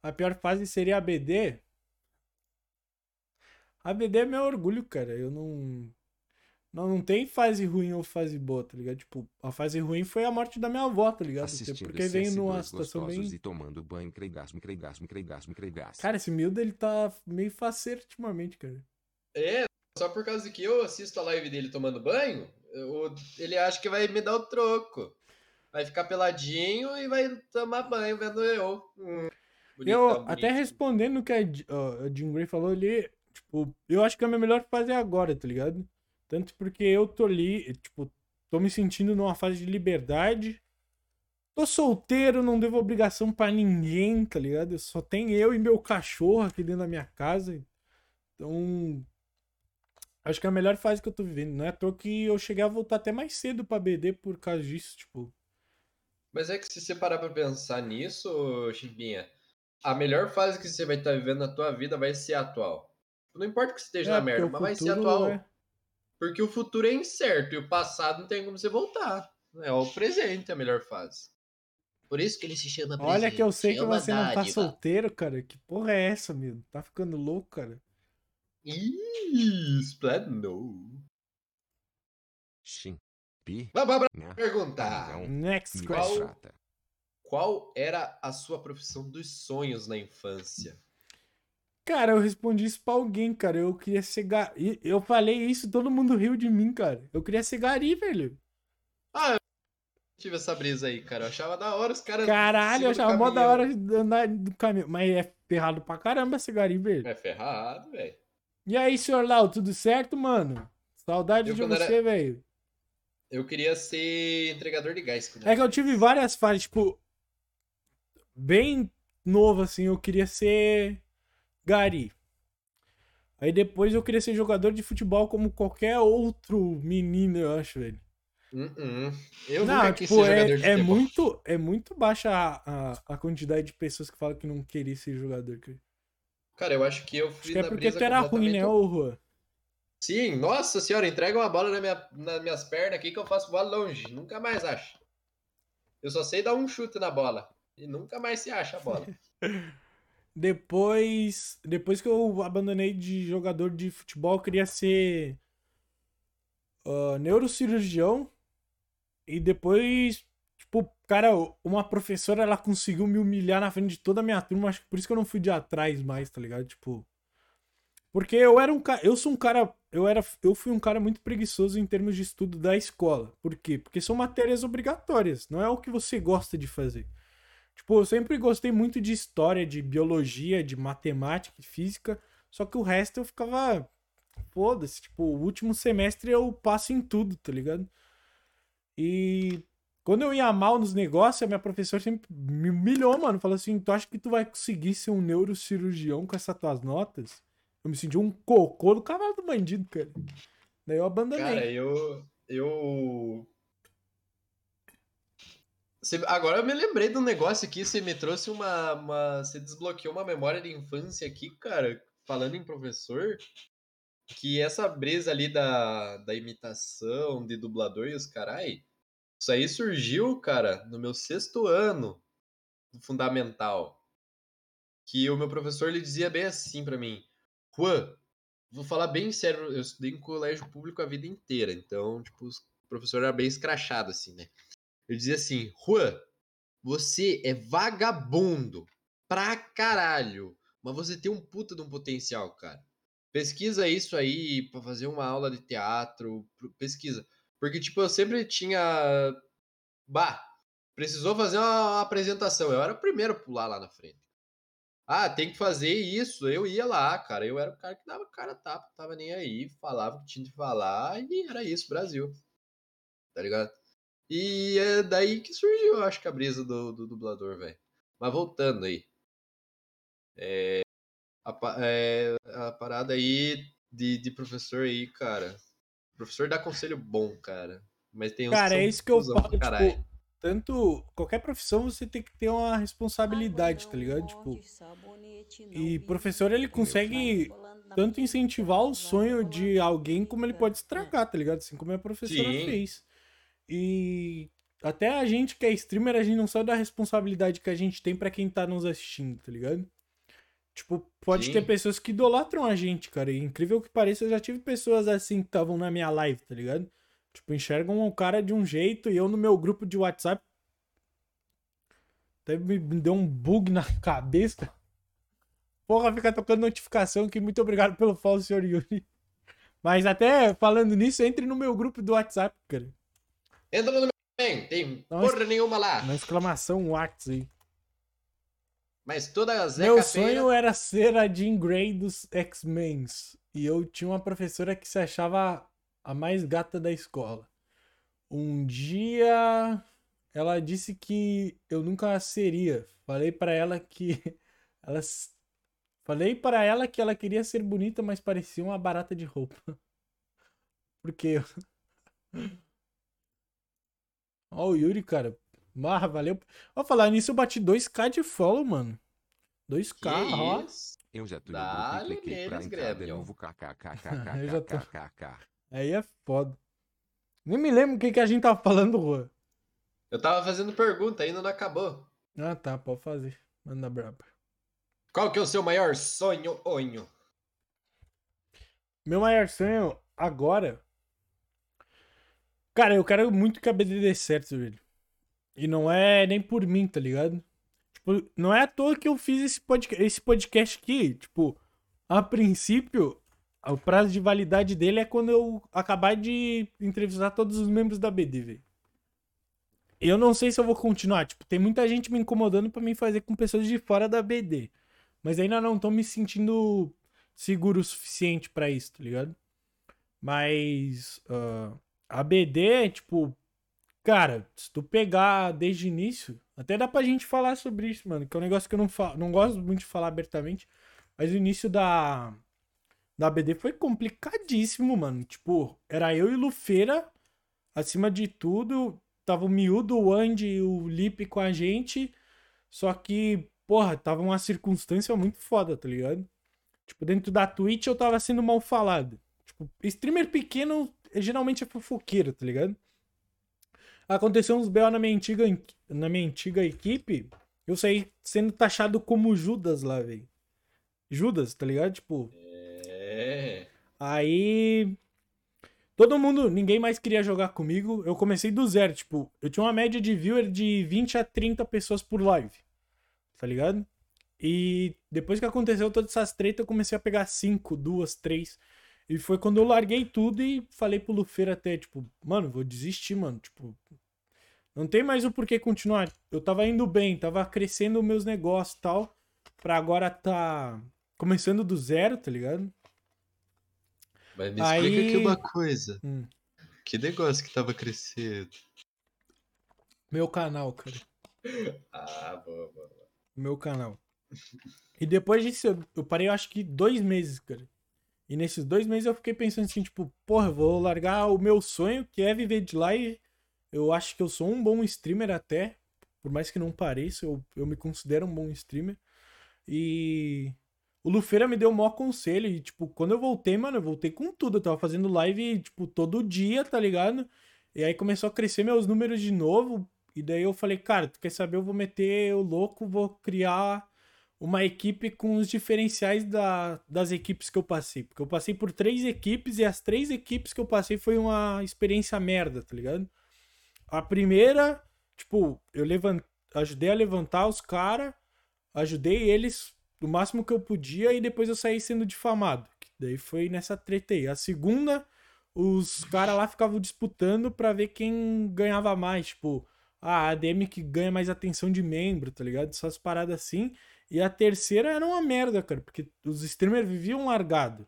Speaker 1: A pior fase seria a BD. A BD é meu orgulho, cara. Eu não. Não, não tem fase ruim ou fase boa, tá ligado? Tipo, a fase ruim foi a morte da minha avó, tá ligado?
Speaker 3: Assistindo
Speaker 1: Porque veio numa
Speaker 3: CS2
Speaker 1: situação bem.
Speaker 3: e tomando banho, cregasmo, cregasmo, cregasmo, cregasmo.
Speaker 1: Cara, esse miúdo ele tá meio faceiro ultimamente, cara.
Speaker 2: É, só por causa que eu assisto a live dele tomando banho, eu- ele acha que vai me dar o troco. Vai ficar peladinho e vai tomar banho vendo eu. Hum, bonitão,
Speaker 1: Eu, até
Speaker 2: bonitinho.
Speaker 1: respondendo o que a, J- ó, a Jean Grey falou ali, tipo, eu acho que a minha melhor fase é agora, tá ligado? Tanto porque eu tô ali, tipo, tô me sentindo numa fase de liberdade. Tô solteiro, não devo obrigação pra ninguém, tá ligado? Só tem eu e meu cachorro aqui dentro da minha casa. Então, acho que é a melhor fase que eu tô vivendo. Não é à toa que eu cheguei a voltar até mais cedo pra BD por causa disso, tipo.
Speaker 2: Mas é que se você parar pra pensar nisso, Chimbinha, a melhor fase que você vai estar vivendo na tua vida vai ser a atual. Não importa que você esteja
Speaker 1: É,
Speaker 2: na merda, mas vai ser atual.
Speaker 1: é-
Speaker 2: Porque o futuro é incerto e o passado não tem como você voltar. É o presente a melhor fase.
Speaker 4: Por isso que ele se chama
Speaker 1: Olha que eu sei
Speaker 4: presente,
Speaker 1: que
Speaker 4: é
Speaker 1: você não tá
Speaker 4: dádiva.
Speaker 1: solteiro, cara. Que porra é essa, meu? Tá ficando louco, cara.
Speaker 2: Ih, Splendor.
Speaker 3: Pi.
Speaker 2: Vamos pra pergunta.
Speaker 3: Amigão.
Speaker 1: Next question.
Speaker 2: Qual era a sua profissão dos sonhos na infância?
Speaker 1: Cara, eu respondi isso pra alguém, cara. Eu queria ser gari. Eu falei isso, todo mundo riu de mim, cara. Eu queria ser gari, velho.
Speaker 2: Tive essa brisa aí, cara. Eu achava da hora os caras.
Speaker 1: Caralho, eu achava mó da hora de andar do caminho. Mas é ferrado pra caramba ser gari, velho.
Speaker 2: É ferrado, velho.
Speaker 1: E aí, senhor Lau, tudo certo, mano? Saudade
Speaker 2: Eu,
Speaker 1: de você, velho.
Speaker 2: Eu queria ser entregador de gás.
Speaker 1: É que eu tive várias fases, tipo. Bem novo, assim, eu queria ser gari. Aí depois eu queria ser jogador de futebol como qualquer outro menino, eu acho, velho.
Speaker 2: Uh-uh. Eu
Speaker 1: não,
Speaker 2: nunca quis
Speaker 1: tipo,
Speaker 2: ser jogador de
Speaker 1: é, é
Speaker 2: futebol.
Speaker 1: muito, é muito baixa a, a, a quantidade de pessoas que falam que não queria ser jogador. cara.
Speaker 2: Cara, eu acho que eu
Speaker 1: Acho
Speaker 2: fui
Speaker 1: que é porque tu era ruim, né, ô Juan?
Speaker 2: Sim, nossa senhora, entrega uma bola na minha, nas minhas pernas aqui que eu faço bola longe. Nunca mais acho. Eu só sei dar um chute na bola. E nunca mais se acha a bola.
Speaker 1: Depois, depois que eu abandonei de jogador de futebol, eu queria ser ah, neurocirurgião. E depois, tipo, cara, uma professora ela conseguiu me humilhar na frente de toda a minha turma. Acho que por isso que eu não fui de atrás mais, tá ligado? Tipo, porque eu era um cara, eu sou um cara, eu era, eu fui um cara muito preguiçoso em termos de estudo da escola. Por quê? Porque são matérias obrigatórias, não é o que você gosta de fazer. Tipo, eu sempre gostei muito de história, de biologia, de matemática e física, só que o resto eu ficava foda-se, tipo, o último semestre eu passo em tudo, tá ligado? E quando eu ia mal nos negócios, a minha professora sempre me humilhou, mano. Falou assim: Tu acha que tu vai conseguir ser um neurocirurgião com essas tuas notas? Eu me senti um cocô do cavalo do bandido, cara. Daí eu abandonei.
Speaker 2: Cara, eu. Eu. Você- agora eu me lembrei um negócio aqui. Você me trouxe uma, uma. Você desbloqueou uma memória de infância aqui, cara. Falando em professor. Que essa brisa ali da, da imitação, de dublador e os carai. Isso aí surgiu, cara, no meu sexto ano do fundamental. Que o meu professor ele dizia bem assim pra mim: Juan, vou falar bem sério, eu estudei em colégio público a vida inteira, então, tipo, o professor era bem escrachado, assim, né? Ele dizia assim, Juan, você é vagabundo pra caralho, mas você tem um puta de um potencial, cara. Pesquisa isso aí pra fazer uma aula de teatro, pesquisa. Porque, tipo, eu sempre tinha... Bah, precisou fazer uma apresentação, eu era o primeiro a pular lá na frente. Ah, tem que fazer isso. Eu ia lá, cara. Eu era o cara que dava cara tapa, tava nem aí, falava o que tinha de falar e era isso, Brasil. Tá ligado? E é daí que surgiu, eu acho que a brisa do, do dublador, velho. Mas voltando aí. É, a, é, a parada aí de, de professor aí, cara. O professor dá conselho bom, cara. Mas tem uns
Speaker 1: Cara, é isso que eu falo,
Speaker 2: caralho.
Speaker 1: tipo, tanto. Qualquer profissão você tem que ter uma responsabilidade, tá ligado? Tipo. E professor, ele consegue tanto incentivar o sonho de alguém como ele pode estragar, tá ligado? Assim como a professora
Speaker 2: Sim.
Speaker 1: fez. E até a gente que é streamer, a gente não sabe da responsabilidade que a gente tem pra quem tá nos assistindo, tá ligado? Tipo, pode
Speaker 2: Sim.
Speaker 1: ter pessoas que idolatram a gente, cara. E incrível que pareça, eu já tive pessoas assim que estavam na minha live, tá ligado? Tipo, enxergam o cara de um jeito e eu no meu grupo de WhatsApp. Até me deu um bug na cabeça. Porra, fica tocando notificação aqui. Muito obrigado pelo follow, senhor Yuri. Mas até falando nisso, entre no meu grupo do WhatsApp, cara.
Speaker 2: Entra no meu bem, tem porra nenhuma lá.
Speaker 1: Na exclamação WhatsApp aí.
Speaker 2: Mas toda a Zeca
Speaker 1: Meu
Speaker 2: feira-
Speaker 1: sonho era ser a Jean Grey dos X-Men. E eu tinha uma professora que se achava a mais gata da escola. Um dia ela disse que eu nunca seria. Falei pra ela que ela falei para ela que ela queria ser bonita, mas parecia uma barata de roupa. Porque Ó, o Yuri, cara. Marra, valeu. Ó, falar nisso, eu bati 2k de follow, mano. 2k,
Speaker 2: Que
Speaker 1: ó.
Speaker 2: isso?
Speaker 3: Eu já tô no e cliquei pra
Speaker 2: neles,
Speaker 3: entrar de novo.
Speaker 1: Eu já tô. Aí é foda. Nem me lembro o que, que a gente tava falando, Juan.
Speaker 2: Eu tava fazendo pergunta, ainda não acabou.
Speaker 1: Ah, tá, pode fazer. Manda braba.
Speaker 2: Qual que é o seu maior sonho, onho?
Speaker 1: Meu maior sonho agora. Cara, eu quero muito que a BD dê certo, velho. E não é nem por mim, tá ligado? Tipo, não é à toa que eu fiz esse podcast, esse podcast aqui. Tipo, a princípio, o prazo de validade dele é quando eu acabar de entrevistar todos os membros da BD, velho. Eu não sei se eu vou continuar. Tipo, tem muita gente me incomodando pra mim fazer com pessoas de fora da BD. Mas ainda não tô me sentindo seguro o suficiente pra isso, tá ligado? Mas ah, a BD, tipo, cara, se tu pegar desde o início, até dá pra gente falar sobre isso, mano, que é um negócio que eu não, fa não gosto muito de falar abertamente, mas o início da, da BD foi complicadíssimo, mano. Tipo, era eu e Lufeira acima de tudo, tava o Miúdo, o Andy e o Lipe com a gente. Só que, porra, tava uma circunstância muito foda, tá ligado? Tipo, dentro da Twitch eu tava sendo mal falado. Tipo, streamer pequeno geralmente é fofoqueiro, tá ligado? Aconteceu uns BO na minha antiga, na minha antiga equipe. Eu saí sendo taxado como Judas lá, velho. Judas, tá ligado? Tipo.
Speaker 2: É.
Speaker 1: Aí. Todo mundo, ninguém mais queria jogar comigo. Eu comecei do zero, tipo, eu tinha uma média de viewer de 20 a 30 pessoas por live. Tá ligado? E depois que aconteceu todas essas tretas, eu comecei a pegar 5, 2, 3. E foi quando eu larguei tudo e falei pro Lufeira até, tipo, mano, vou desistir, mano. Tipo, não tem mais o porquê continuar. Eu tava indo bem, tava crescendo meus negócios e tal. Pra agora tá começando do zero, tá ligado?
Speaker 2: Mas me
Speaker 1: Aí-
Speaker 2: explica aqui uma coisa.
Speaker 1: Hum.
Speaker 2: Que negócio que tava crescendo?
Speaker 1: Meu canal, cara.
Speaker 2: Ah, boa, boa. boa.
Speaker 1: Meu canal. E depois disso, eu- parei, eu acho que dois meses, cara. E nesses dois meses eu fiquei pensando assim, tipo, porra, eu vou largar o meu sonho, que é viver de live. Eu acho que eu sou um bom streamer até. Por mais que não pareça, eu, eu me considero um bom streamer. E o Lufeira me deu o maior conselho. E, tipo, quando eu voltei, mano, eu voltei com tudo. Eu tava fazendo live, tipo, todo dia, tá ligado? E aí começou a crescer meus números de novo. E daí eu falei, cara, tu quer saber? Eu vou meter o louco, vou criar uma equipe com os diferenciais da, das equipes que eu passei. Porque eu passei por três equipes e as três equipes que eu passei foi uma experiência merda, tá ligado? A primeira, tipo, eu levant... ajudei a levantar os caras, ajudei eles do máximo que eu podia e depois eu saí sendo difamado. Daí foi nessa treta aí. A segunda, os caras lá ficavam disputando pra ver quem ganhava mais. Tipo, a ADM que ganha mais atenção de membro, tá ligado? Essas paradas assim. E a terceira era uma merda, cara, porque os streamers viviam largado.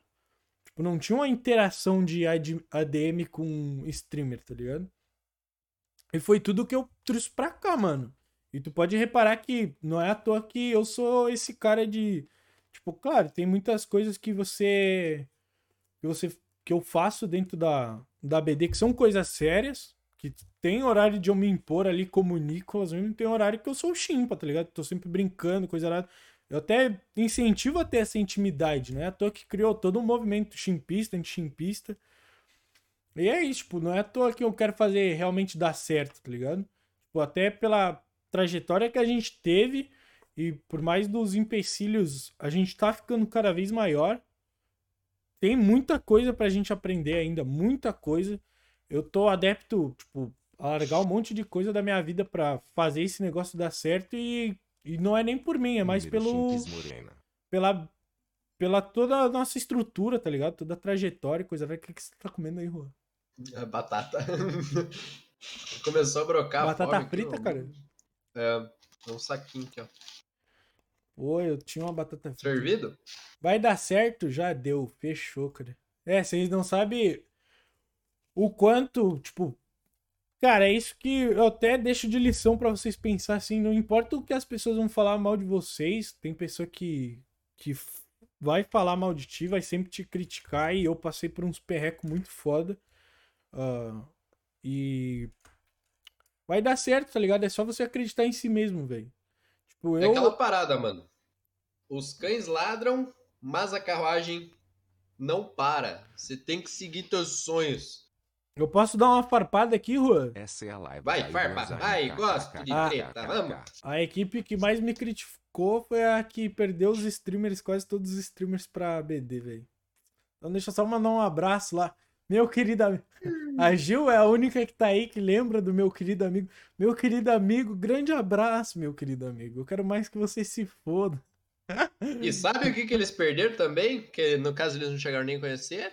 Speaker 1: Tipo, não tinha uma interação de AD- ADM com streamer, tá ligado? E foi tudo que eu trouxe pra cá, mano. E tu pode reparar que não é à toa que eu sou esse cara de. Tipo, claro, tem muitas coisas que você. que você. que eu faço dentro da, da BD que são coisas sérias. Que tem horário de eu me impor ali como Nicolas, mesmo tem horário que eu sou o chimpa, tá ligado? Tô sempre brincando, coisa lá. Eu até incentivo a ter essa intimidade, né? À toa que criou todo um movimento chimpista, anti-chimpista. E é isso, tipo, não é à toa que eu quero fazer realmente dar certo, tá ligado? Tipo, até pela trajetória que a gente teve e por mais dos empecilhos, a gente tá ficando cada vez maior. Tem muita coisa pra gente aprender ainda, muita coisa. Eu tô adepto, tipo, a largar um monte de coisa da minha vida pra fazer esse negócio dar certo e, e não é nem por mim, é mais pelo pela pela toda a nossa estrutura, tá ligado? Toda a trajetória, e coisa. O que, que você tá comendo aí, Juan?
Speaker 2: A batata. Começou a brocar.
Speaker 1: Batata
Speaker 2: fome aqui,
Speaker 1: frita,
Speaker 2: ó.
Speaker 1: cara?
Speaker 2: É, um saquinho aqui, ó.
Speaker 1: Pô, eu tinha uma batata frita.
Speaker 2: Servido?
Speaker 1: Vai dar certo? Já deu. Fechou, cara. É, vocês não sabem o quanto, tipo. Cara, é isso que eu até deixo de lição pra vocês pensar assim. Não importa o que as pessoas vão falar mal de vocês, tem pessoa que, que vai falar mal de ti, vai sempre te criticar. E eu passei por uns perrecos muito foda. Ah, e. Vai dar certo, tá ligado? É só você acreditar em si mesmo, velho. Tipo,
Speaker 2: É
Speaker 1: eu.
Speaker 2: aquela parada, mano. Os cães ladram, mas a carruagem não para. Você tem que seguir teus sonhos.
Speaker 1: Eu posso dar uma farpada aqui, Juan?
Speaker 3: Essa é a live.
Speaker 2: Vai,
Speaker 3: da
Speaker 2: farpa, vai,
Speaker 3: kkk,
Speaker 2: gosto de treta, vamos.
Speaker 1: A equipe que mais me criticou foi a que perdeu os streamers, quase todos os streamers pra BD, velho. Então deixa eu só mandar um abraço lá. Meu querido amigo. A Gil é a única que tá aí que lembra do meu querido amigo. Meu querido amigo, grande abraço, meu querido amigo. Eu quero mais que você se foda.
Speaker 2: E sabe o que, que eles perderam também? Que no caso eles não chegaram nem a conhecer?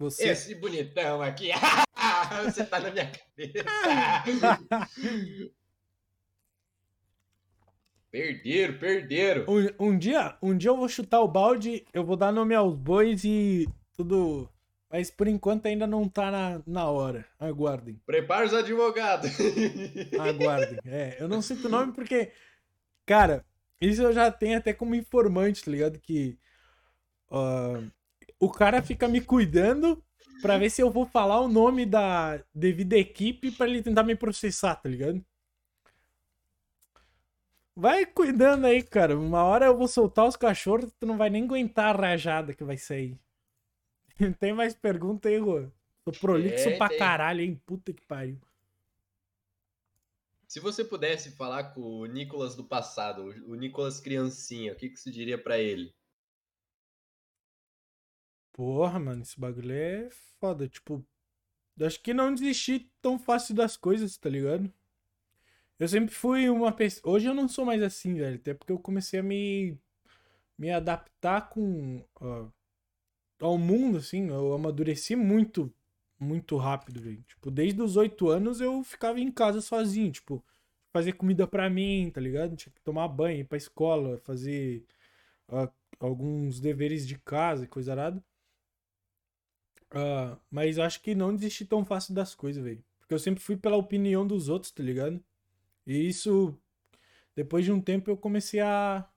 Speaker 1: Você.
Speaker 2: Esse bonitão aqui. Você tá na minha cabeça. perderam, perderam.
Speaker 1: Um, um dia, um dia eu vou chutar o balde, eu vou dar nome aos bois e tudo. Mas por enquanto ainda não tá na, na hora. Aguardem.
Speaker 2: Prepara os advogados.
Speaker 1: Aguardem. É, eu não cito o nome porque, cara, isso eu já tenho até como informante, tá ligado? Que ó, o cara fica me cuidando pra ver se eu vou falar o nome da devida equipe pra ele tentar me processar, tá ligado? Vai cuidando aí, cara. Uma hora eu vou soltar os cachorros, tu não vai nem aguentar a rajada que vai sair. Tem mais pergunta aí, Rô? Tô prolixo
Speaker 2: Tem,
Speaker 1: pra
Speaker 2: tem.
Speaker 1: caralho, hein? Puta que pariu.
Speaker 2: Se você pudesse falar com o Nicolas do passado, o Nicolas criancinha, o que, que você diria pra ele?
Speaker 1: Porra, mano, esse bagulho é foda. Tipo, acho que não desistir tão fácil das coisas, tá ligado? Eu sempre fui uma pessoa. Hoje eu não sou mais assim, velho. Até porque eu comecei a me, me adaptar com. ó, ao mundo, assim. Eu amadureci muito, muito rápido, velho. Tipo, desde os oito anos eu ficava em casa sozinho. Tipo, fazer comida pra mim, tá ligado? Tinha que tomar banho, ir pra escola, fazer ó, alguns deveres de casa e coisa arada. Ah, mas acho que não desisti tão fácil das coisas, velho. Porque eu sempre fui pela opinião dos outros, tá ligado? E isso, depois de um tempo, eu comecei a.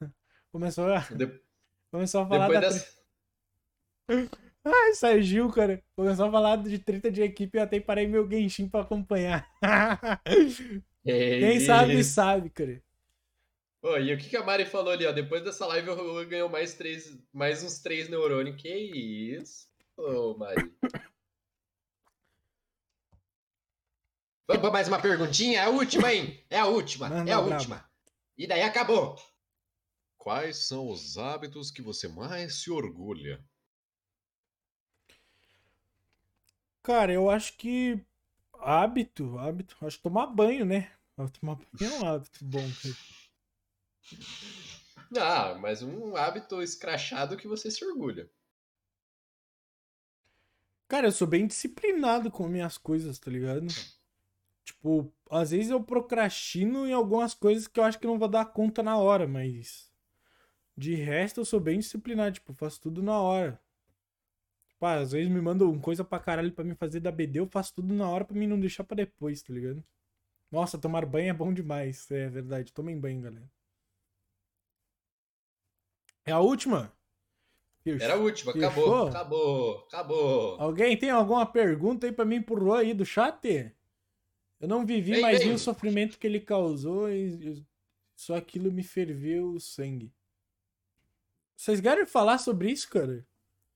Speaker 1: Começou a,
Speaker 2: De-
Speaker 1: começou a falar
Speaker 2: depois
Speaker 1: da.
Speaker 2: dessa.
Speaker 1: Ai, Saiu, cara. Começou a falar de treta de equipe e eu até parei meu Genshin pra acompanhar. Quem sabe, sabe, cara.
Speaker 2: Ô, e o que, que a Mari falou ali, ó? Depois dessa live eu, ganhou mais, três, mais uns três neurônios. Que isso? Ô, Mari.
Speaker 4: Vamos pra mais uma perguntinha? É a última, hein? É a última,
Speaker 1: Manda
Speaker 4: é a
Speaker 1: braba.
Speaker 4: última. E daí acabou.
Speaker 6: Quais são os hábitos que você mais se orgulha?
Speaker 1: Cara, eu acho que hábito, hábito, acho que tomar banho, né? Tomar banho é um hábito bom, cara.
Speaker 2: Ah, mas um hábito escrachado que você se orgulha.
Speaker 1: Cara, eu sou bem disciplinado com minhas coisas, tá ligado? Tipo, às vezes eu procrastino em algumas coisas que eu acho que não vou dar conta na hora, mas de resto eu sou bem disciplinado, tipo, faço tudo na hora. Tipo, ah, às vezes me mandam coisa pra caralho pra mim fazer da BD, eu faço tudo na hora pra mim não deixar pra depois, tá ligado? Nossa, tomar banho é bom demais, é verdade. Tomem banho, galera. É a última?
Speaker 2: Era a última,
Speaker 1: Fechou?
Speaker 2: acabou, acabou, acabou.
Speaker 1: Alguém tem alguma pergunta aí pra mim pro Rô aí do chat? Eu não vivi,
Speaker 2: Vem,
Speaker 1: mas vi o sofrimento que ele causou e só aquilo me ferveu o sangue. Vocês querem falar sobre isso, cara?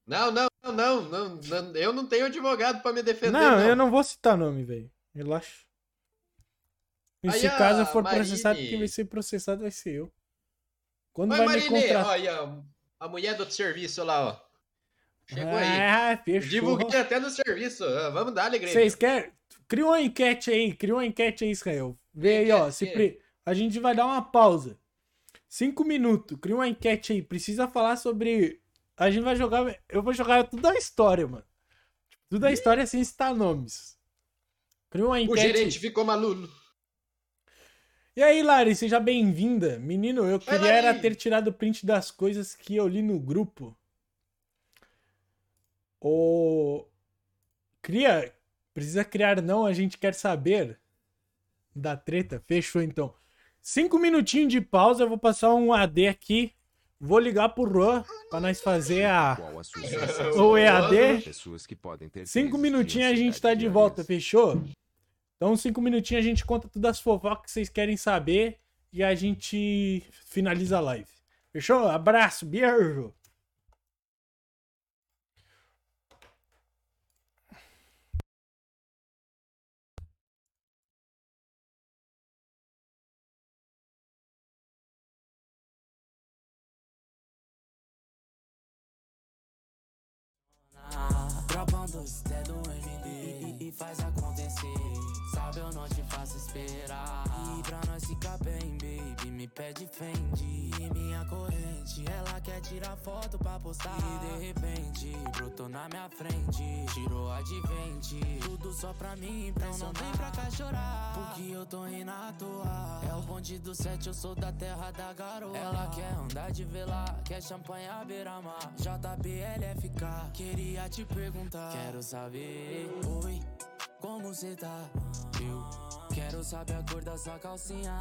Speaker 2: Não, não, não, não, não, eu não tenho advogado pra me defender,
Speaker 1: não,
Speaker 2: não.
Speaker 1: eu não vou citar nome, velho. Relaxa. E
Speaker 2: Aí
Speaker 1: se caso for
Speaker 2: Marine-
Speaker 1: processado, quem vai ser processado vai ser eu. Quando
Speaker 2: Oi,
Speaker 1: vai me
Speaker 2: Marinê,
Speaker 1: contratar?
Speaker 2: olha, a mulher do serviço lá, ó. Chegou aí.
Speaker 1: Ah, fechou.
Speaker 2: Divulguei até no serviço. ah, Vamos dar alegria.
Speaker 1: Vocês querem? Cria uma enquete aí, cria uma enquete aí, Israel. Vê aí, ó. Se pre- A gente vai dar uma pausa. Cinco minutos. Cria uma enquete aí. Precisa falar sobre. A gente vai jogar. Eu vou jogar tudo a história, mano. Tudo a história sem citar nomes. Cria uma
Speaker 2: O
Speaker 1: enquete.
Speaker 2: gerente ficou maluco.
Speaker 1: E aí, Lari, seja bem-vinda. Menino, eu queria era ter tirado o print das coisas que eu li no grupo. O. Cria. Precisa criar, não, a gente quer saber. Da treta. Fechou então. Cinco minutinhos de pausa, eu vou passar um AD aqui. Vou ligar pro Ron pra nós fazer a.
Speaker 3: Qual a sua sensação?
Speaker 1: O EAD.
Speaker 3: Pessoas que podem ter
Speaker 1: Cinco minutinhos a gente tá de volta, fechou? Então, cinco minutinhos a gente conta todas as fofocas que vocês querem saber e a gente finaliza a live. Fechou? Abraço, beijo!
Speaker 7: Esperar. E pra nós ficar bem, baby, me pede Fendi. E minha corrente, ela quer tirar foto pra postar. E de repente, brotou na minha frente. Tirou advente, tudo só pra mim. Então não vem pra cá chorar, porque eu tô rindo à toa. É o bonde do sete, eu sou da terra da garoa. Ela quer andar de velar, quer champanhe à beira-mar. JBLFK, queria te perguntar. Quero saber, oi, como cê tá? Eu quero saber a cor da sua calcinha.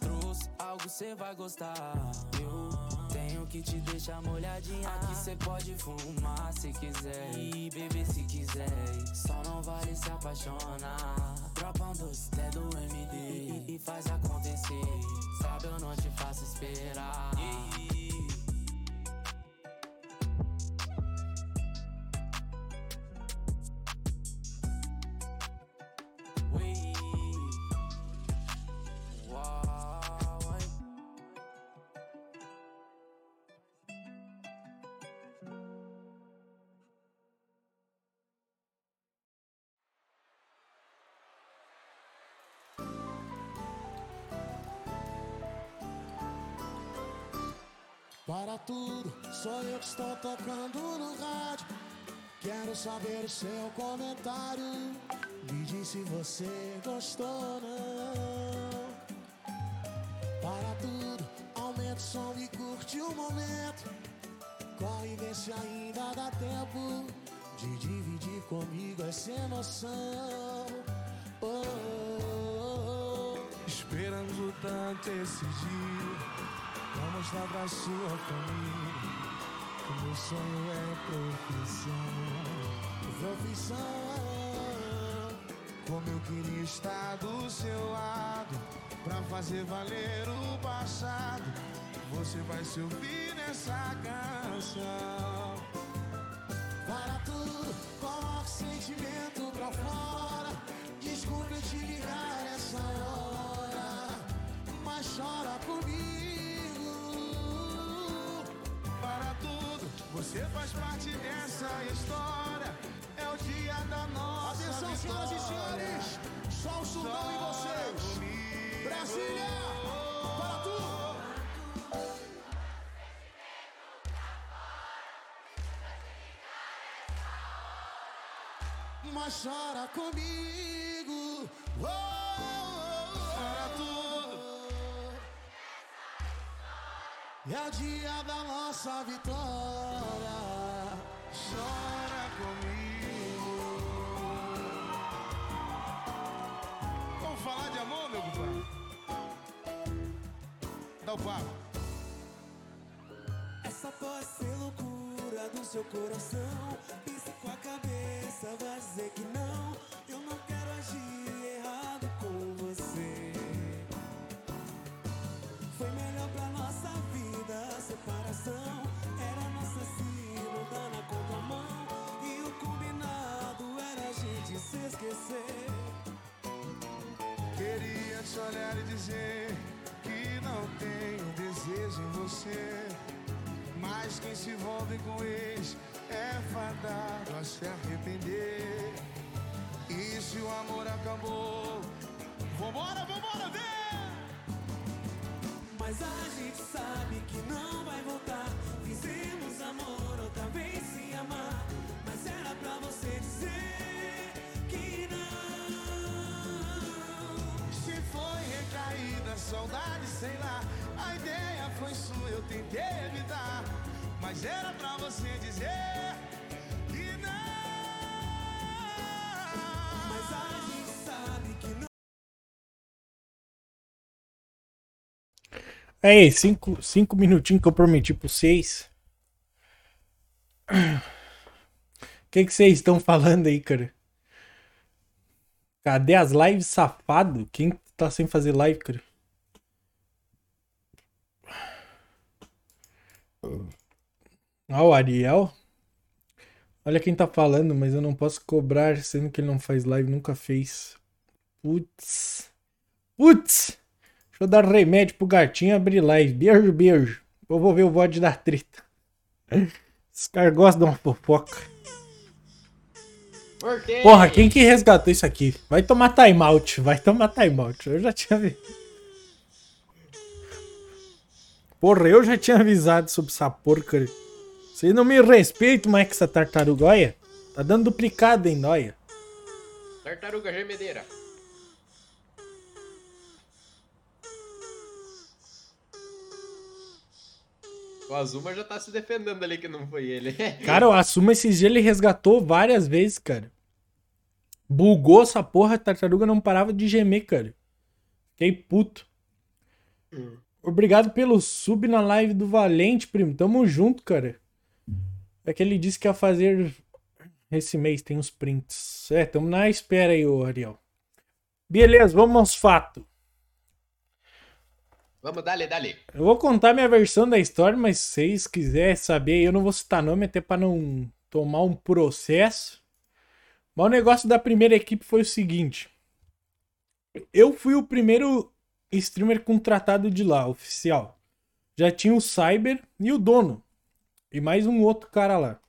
Speaker 7: Trouxe algo cê vai gostar. Eu tenho que te deixa molhadinha. Aqui cê pode fumar se quiser e beber se quiser. Só não vale se apaixonar. Dropa um doce até do MD e, e faz acontecer. Sabe, eu não te faço esperar. Ui.
Speaker 8: Para tudo, sou eu que estou tocando no rádio. Quero saber o seu comentário. Me diz se você gostou ou não. Para tudo, aumenta o som e curte o momento. Corre, vê se ainda dá tempo de dividir comigo essa emoção. Oh, oh, oh. Esperando tanto esse dia. Mostrar pra sua família que meu sonho é profissão. Profissão. Como eu queria estar do seu lado pra fazer valer o passado. Você vai se ouvir nessa canção. Para tudo, coloca o sentimento pra fora. Desculpe te ligar essa hora, mas chora comigo. Você faz parte dessa história. É o dia da nossa Atenção, senhoras e senhores, só o surdão em vocês. Brasília, para tudo. Mas chora comigo. Oh, oh, oh, para tudo. É o dia da nossa vitória. Chora comigo. Vamos falar de amor, meu compadre? Dá o papo.
Speaker 7: Essa pode ser loucura do seu coração. Pense com a cabeça, vai
Speaker 8: olhar e dizer que não tenho desejo em você. Mas quem se envolve com ex é fadado a se arrepender. Saudade, sei lá. A ideia foi sua, eu tentei evitar. Mas era pra você dizer que não.
Speaker 7: Mas a gente sabe que não.
Speaker 1: Aí, cinco, cinco minutinhos que eu prometi pra vocês. O que vocês estão falando aí, cara? Cadê as lives safado? Quem tá sem fazer live, cara? Ah, o Ariel. Olha quem tá falando, mas eu não posso cobrar, sendo que ele não faz live, nunca fez. Putz. Putz! Deixa eu dar remédio pro gatinho abrir live. Beijo, beijo. Eu vou ver o VOD da treta. Os caras gostam de uma fofoca. Porra, quem que resgatou isso aqui? Vai tomar timeout, vai tomar timeout. Eu já tinha visto. Porra, eu já tinha avisado sobre essa porcaria. Vocês não me respeitam mais que essa tartaruga, olha. Tá dando duplicado, hein, olha.
Speaker 2: Tartaruga gemedeira. O Azuma já tá se defendendo ali que não foi ele.
Speaker 1: Cara, o Asuma esses dias ele resgatou várias vezes, cara. Bugou essa porra, a tartaruga não parava de gemer, cara. Fiquei puto. Obrigado pelo sub na live do Valente, primo. Tamo junto, cara. É que ele disse que ia fazer esse mês, tem uns prints. É, tamo na espera aí, ô Ariel. Beleza, vamos aos fatos.
Speaker 4: Vamos, dale, dale.
Speaker 1: Eu vou contar minha versão da história, mas se vocês quiserem saber, eu não vou citar nome até pra não tomar um processo. Mas o negócio da primeira equipe foi o seguinte. Eu fui o primeiro streamer contratado de lá, oficial. Já tinha o Cyber e o dono. E mais um outro cara lá.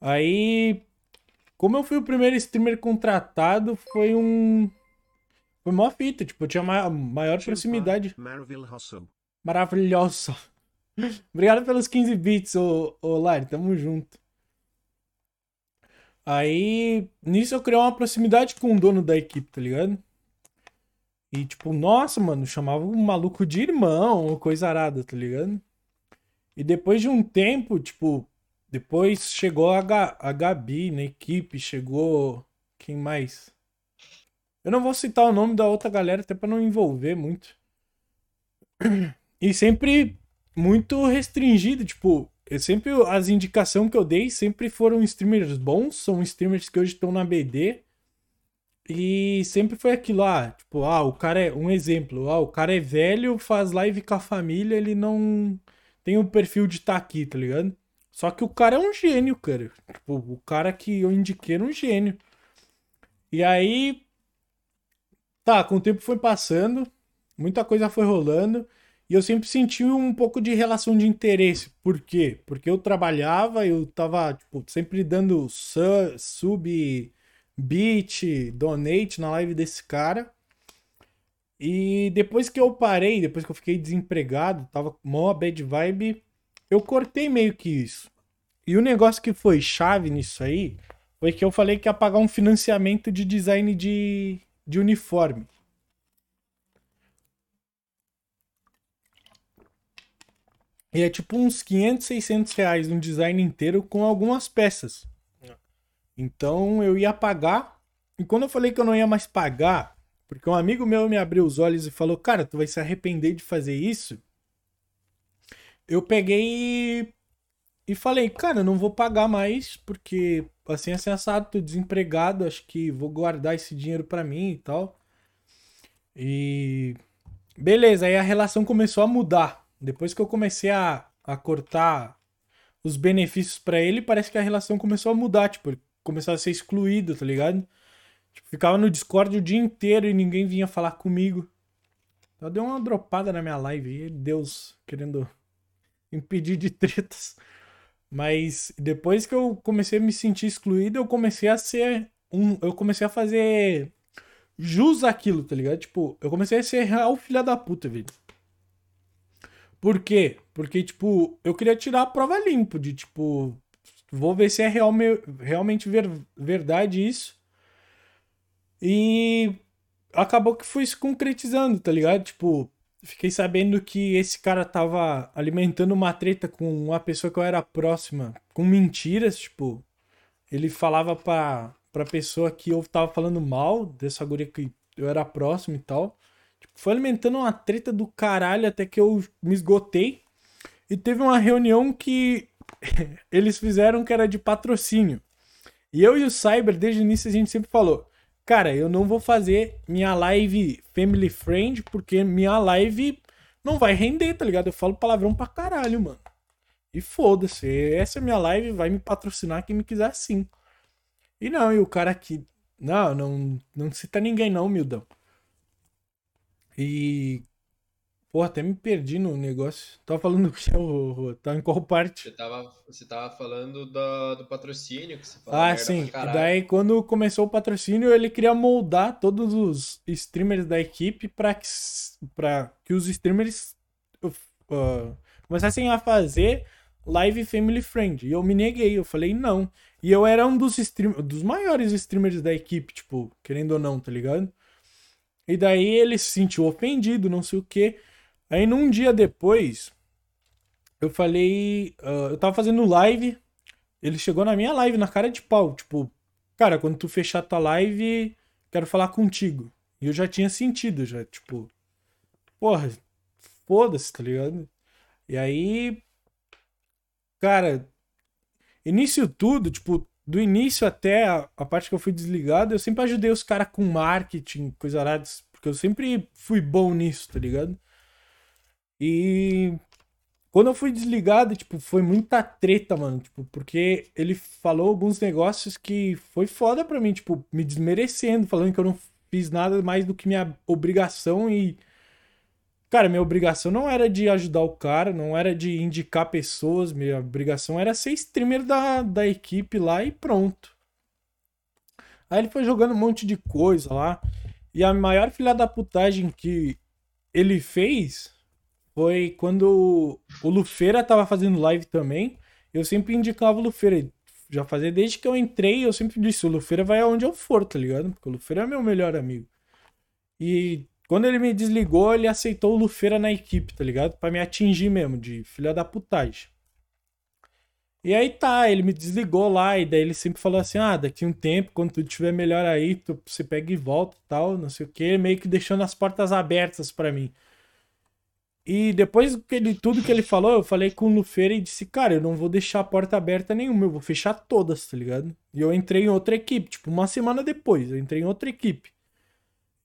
Speaker 1: Aí, como eu fui o primeiro streamer contratado, foi um. Foi mó fita, tipo, eu tinha ma- maior proximidade.
Speaker 3: Maravilhoso.
Speaker 1: Maravilhoso. Obrigado pelos 15 bits, ô, ô Lari, tamo junto. Aí, nisso eu criei uma proximidade com o dono da equipe, tá ligado? E tipo, nossa, mano, chamava o maluco de irmão, coisa arada, tá ligado? E depois de um tempo, tipo, depois chegou a, Ga- a Gabi na equipe, chegou. Quem mais? Eu não vou citar o nome da outra galera, até pra não envolver muito. E sempre muito restringido, tipo, eu sempre as indicações que eu dei sempre foram streamers bons, são streamers que hoje estão na BD. E sempre foi aquilo, ah, tipo, ah, o cara é um exemplo, ah, o cara é velho, faz live com a família, ele não tem o perfil de estar aqui, tá ligado? Só que o cara é um gênio, cara. Tipo, o cara que eu indiquei era um gênio. E aí, tá, com o tempo foi passando, muita coisa foi rolando. E eu sempre senti um pouco de relação de interesse. Por quê? Porque eu trabalhava, eu tava, tipo, sempre dando su- sub, beat, donate na live desse cara. E depois que eu parei, depois que eu fiquei desempregado, tava mó bad vibe, eu cortei meio que isso. E o negócio que foi chave nisso aí foi que eu falei que ia pagar um financiamento de design de, de uniforme. E é tipo uns 500, 600 reais um design inteiro com algumas peças. Então eu ia pagar. E quando eu falei que eu não ia mais pagar, porque um amigo meu me abriu os olhos e falou: Cara, tu vai se arrepender de fazer isso. Eu peguei e, falei: Cara, não vou pagar mais, porque assim é sensato, tô desempregado, acho que vou guardar esse dinheiro pra mim e tal. E. Beleza, aí a relação começou a mudar. Depois que eu comecei a, a cortar os benefícios pra ele, parece que a relação começou a mudar. Tipo, começou a ser excluído, tá ligado? Tipo, ficava no Discord o dia inteiro e ninguém vinha falar comigo. Eu dei uma dropada na minha live aí, Deus querendo impedir de tretas. Mas depois que eu comecei a me sentir excluído, eu comecei a ser um. Eu comecei a fazer jus àquilo, tá ligado? Tipo, eu comecei a ser real filha da puta, velho. Por quê? Porque, tipo, eu queria tirar a prova limpo de, tipo, vou ver se é real, realmente ver, verdade isso. E acabou que foi se concretizando, tá ligado? Tipo, fiquei sabendo que esse cara tava alimentando uma treta com uma pessoa que eu era próxima, com mentiras, tipo, ele falava pra, pra pessoa que eu tava falando mal dessa guria que eu era próximo e tal. Tipo, foi alimentando uma treta do caralho até que eu me esgotei. E teve uma reunião que eles fizeram que era de patrocínio. E eu e o Cyber, desde o início, a gente sempre falou: Cara, eu não vou fazer minha live family friend, porque minha live não vai render, tá ligado? Eu falo palavrão pra caralho, mano. E foda-se, essa é minha live, vai me patrocinar quem me quiser sim. E não, e o cara aqui. Não, não, não cita ninguém, não, Mildão. E. Pô, até me perdi no negócio. Tava falando que eu. Tava em qual parte?
Speaker 2: Você tava, você tava falando do, do patrocínio que você fala
Speaker 1: Ah,
Speaker 2: merda
Speaker 1: sim.
Speaker 2: pra
Speaker 1: E daí, quando começou o patrocínio, ele queria moldar todos os streamers da equipe para que, pra que os streamers uh, começassem a fazer live family friend. E eu me neguei, eu falei não. E eu era um dos, stream, dos maiores streamers da equipe, tipo, querendo ou não, tá ligado? E daí ele se sentiu ofendido, não sei o quê. Aí num dia depois, eu falei. ah, eu tava fazendo live. Ele chegou na minha live na cara de pau. Tipo, cara, quando tu fechar tua live, quero falar contigo. E eu já tinha sentido, já, tipo. Porra, foda-se, tá ligado? E aí, cara, início tudo, tipo, do início até a, a parte que eu fui desligado, eu sempre ajudei os caras com marketing, coisa arada, porque eu sempre fui bom nisso, tá ligado? E quando eu fui desligado, tipo, foi muita treta, mano, tipo, porque ele falou alguns negócios que foi foda pra mim, tipo, me desmerecendo, falando que eu não fiz nada mais do que minha obrigação e Cara, minha obrigação não era de ajudar o cara, não era de indicar pessoas, minha obrigação era ser streamer da, da equipe lá e pronto. Aí ele foi jogando um monte de coisa lá. E a maior filha da putagem que ele fez foi quando o Lufeira tava fazendo live também. Eu sempre indicava o Lufeira. Já fazia desde que eu entrei, eu sempre disse: o Lufeira vai aonde eu for, tá ligado? Porque o Lufeira é meu melhor amigo. E quando ele me desligou, ele aceitou o Lufeira na equipe, tá ligado? Pra me atingir mesmo, de filha da putagem. E aí tá, ele me desligou lá, e daí ele sempre falou assim: ah, daqui um tempo, quando tudo estiver melhor aí, tu, você pega e volta tal, não sei o que, meio que deixando as portas abertas para mim. E depois que ele, tudo que ele falou, eu falei com o Lufeira e disse, cara, eu não vou deixar a porta aberta nenhuma, eu vou fechar todas, tá ligado? E eu entrei em outra equipe, tipo, uma semana depois, eu entrei em outra equipe.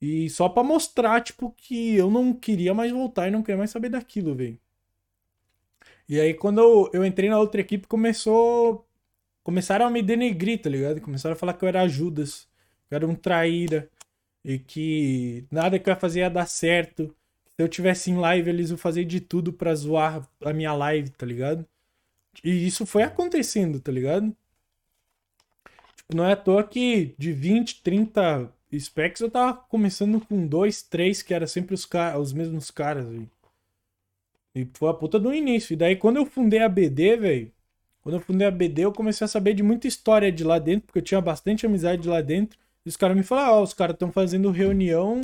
Speaker 1: E só para mostrar, tipo, que eu não queria mais voltar e não queria mais saber daquilo, velho. E aí, quando eu, eu entrei na outra equipe, começou. Começaram a me denegrir, tá ligado? Começaram a falar que eu era Judas, que eu era um traíra, e que nada que eu ia fazer ia dar certo. Se eu tivesse em live, eles iam fazer de tudo pra zoar a minha live, tá ligado? E isso foi acontecendo, tá ligado? Tipo, não é à toa que de 20, 30 Specs eu tava começando com dois, três, que era sempre os, car os mesmos caras, velho. E foi a puta do início. E daí quando eu fundei a BD, velho. Quando eu fundei a BD, eu comecei a saber de muita história de lá dentro, porque eu tinha bastante amizade de lá dentro. E os caras me falaram, ó, oh, os caras estão fazendo reunião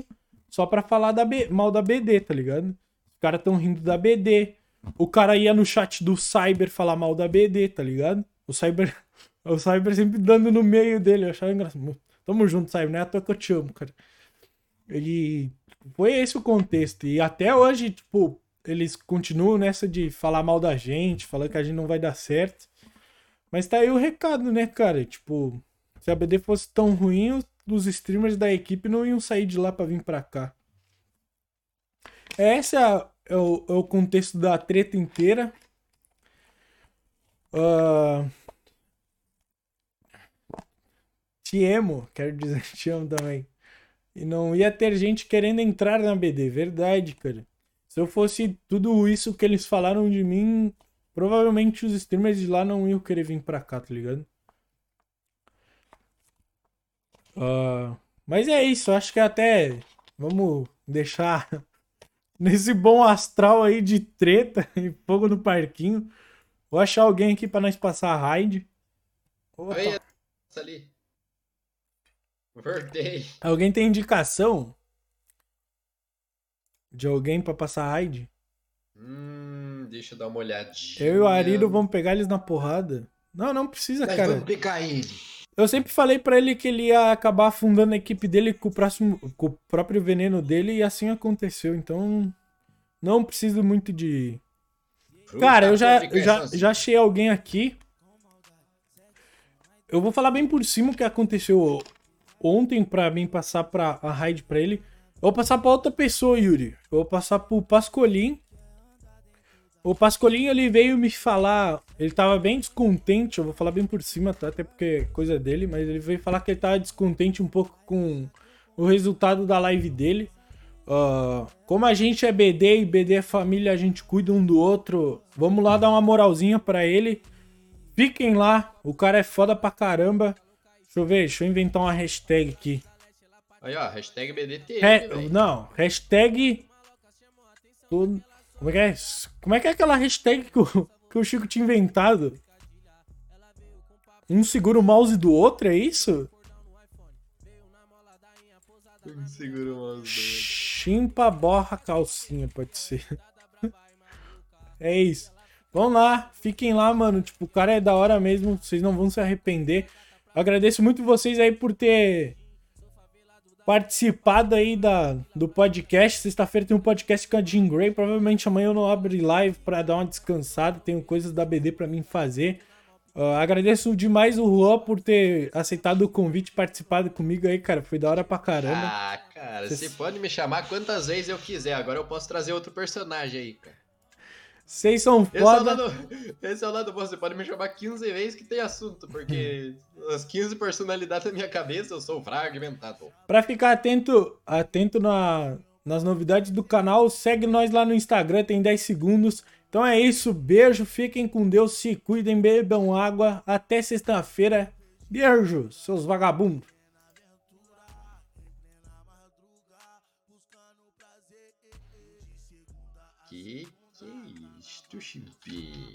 Speaker 1: só pra falar da B... mal da BD, tá ligado? Os caras estão rindo da BD. O cara ia no chat do Cyber falar mal da BD, tá ligado? O Cyber. O Cyber sempre dando no meio dele. Eu achava engraçado. Tamo junto, sabe? Não é à toa que eu te amo, cara. E foi esse o contexto. E até hoje, tipo, eles continuam nessa de falar mal da gente, falando que a gente não vai dar certo. Mas tá aí o recado, né, cara? Tipo, se a BD fosse tão ruim, os streamers da equipe não iam sair de lá para vir pra cá. Esse é, é, o, é o contexto da treta inteira. Uh, te amo, quero dizer, te amo também. E não ia ter gente querendo entrar na BD, verdade, cara. Se eu fosse tudo isso que eles falaram de mim, provavelmente os streamers de lá não iam querer vir pra cá, tá ligado? Uh, mas é isso, acho que até vamos deixar nesse bom astral aí de treta e fogo no parquinho. Vou achar alguém aqui para nós passar a raid.
Speaker 2: Opa. Ali. Voltei.
Speaker 1: Alguém tem indicação de alguém para passar raid?
Speaker 2: Hum, deixa eu dar uma olhadinha.
Speaker 1: Eu e o Ariro vamos pegar eles na porrada. Não, não precisa, Mas cara.
Speaker 4: Vamos picar ele.
Speaker 1: Eu sempre falei para ele que ele ia acabar afundando a equipe dele com o, próximo, com o próprio veneno dele e assim aconteceu. Então, não preciso muito de. Cara, eu já, eu já, já achei alguém aqui. Eu vou falar bem por cima o que aconteceu ontem para mim passar pra, a raid pra ele. Eu vou passar pra outra pessoa, Yuri. Eu vou passar pro Pascolim. O Pascolim, ele veio me falar... Ele tava bem descontente, eu vou falar bem por cima, tá? Até porque é coisa dele. Mas ele veio falar que ele tava descontente um pouco com o resultado da live dele. Uh, como a gente é BD e BD é família, a gente cuida um do outro. Vamos lá dar uma moralzinha pra ele. Fiquem lá, o cara é foda pra caramba. Deixa eu ver, deixa eu inventar uma hashtag aqui.
Speaker 2: Aí, ó, hashtag BDT.
Speaker 1: Re... Não, hashtag. Como é que é? Como é que é aquela hashtag que o, que o Chico tinha inventado? Um segura o mouse do outro, é isso?
Speaker 2: Um segura o mouse do outro.
Speaker 1: Chimpa borra calcinha, pode ser. é isso. Vamos lá, fiquem lá, mano. Tipo, o cara é da hora mesmo, vocês não vão se arrepender. Agradeço muito vocês aí por ter participado aí da, do podcast. Sexta-feira tem um podcast com a Jean Grey. Provavelmente amanhã eu não abro live pra dar uma descansada. Tenho coisas da BD pra mim fazer. Uh, agradeço demais o Juan por ter aceitado o convite e participado comigo aí, cara. Foi da hora pra caramba.
Speaker 2: Ah, cara,
Speaker 1: Cês-
Speaker 2: você pode me chamar quantas vezes eu quiser. Agora eu posso trazer outro personagem aí, cara.
Speaker 1: Vocês são
Speaker 2: Esse é, o
Speaker 1: foda.
Speaker 2: lado, esse é o lado bom, você pode me chamar 15 vezes que tem assunto, porque as 15 personalidades da minha cabeça eu sou fragmentado.
Speaker 1: Pra ficar atento, atento na, nas novidades do canal, segue nós lá no Instagram, tem 10 segundos. Então é isso, beijo, fiquem com Deus, se cuidem, bebam água. Até sexta-feira. Beijo, seus vagabundos.
Speaker 2: Que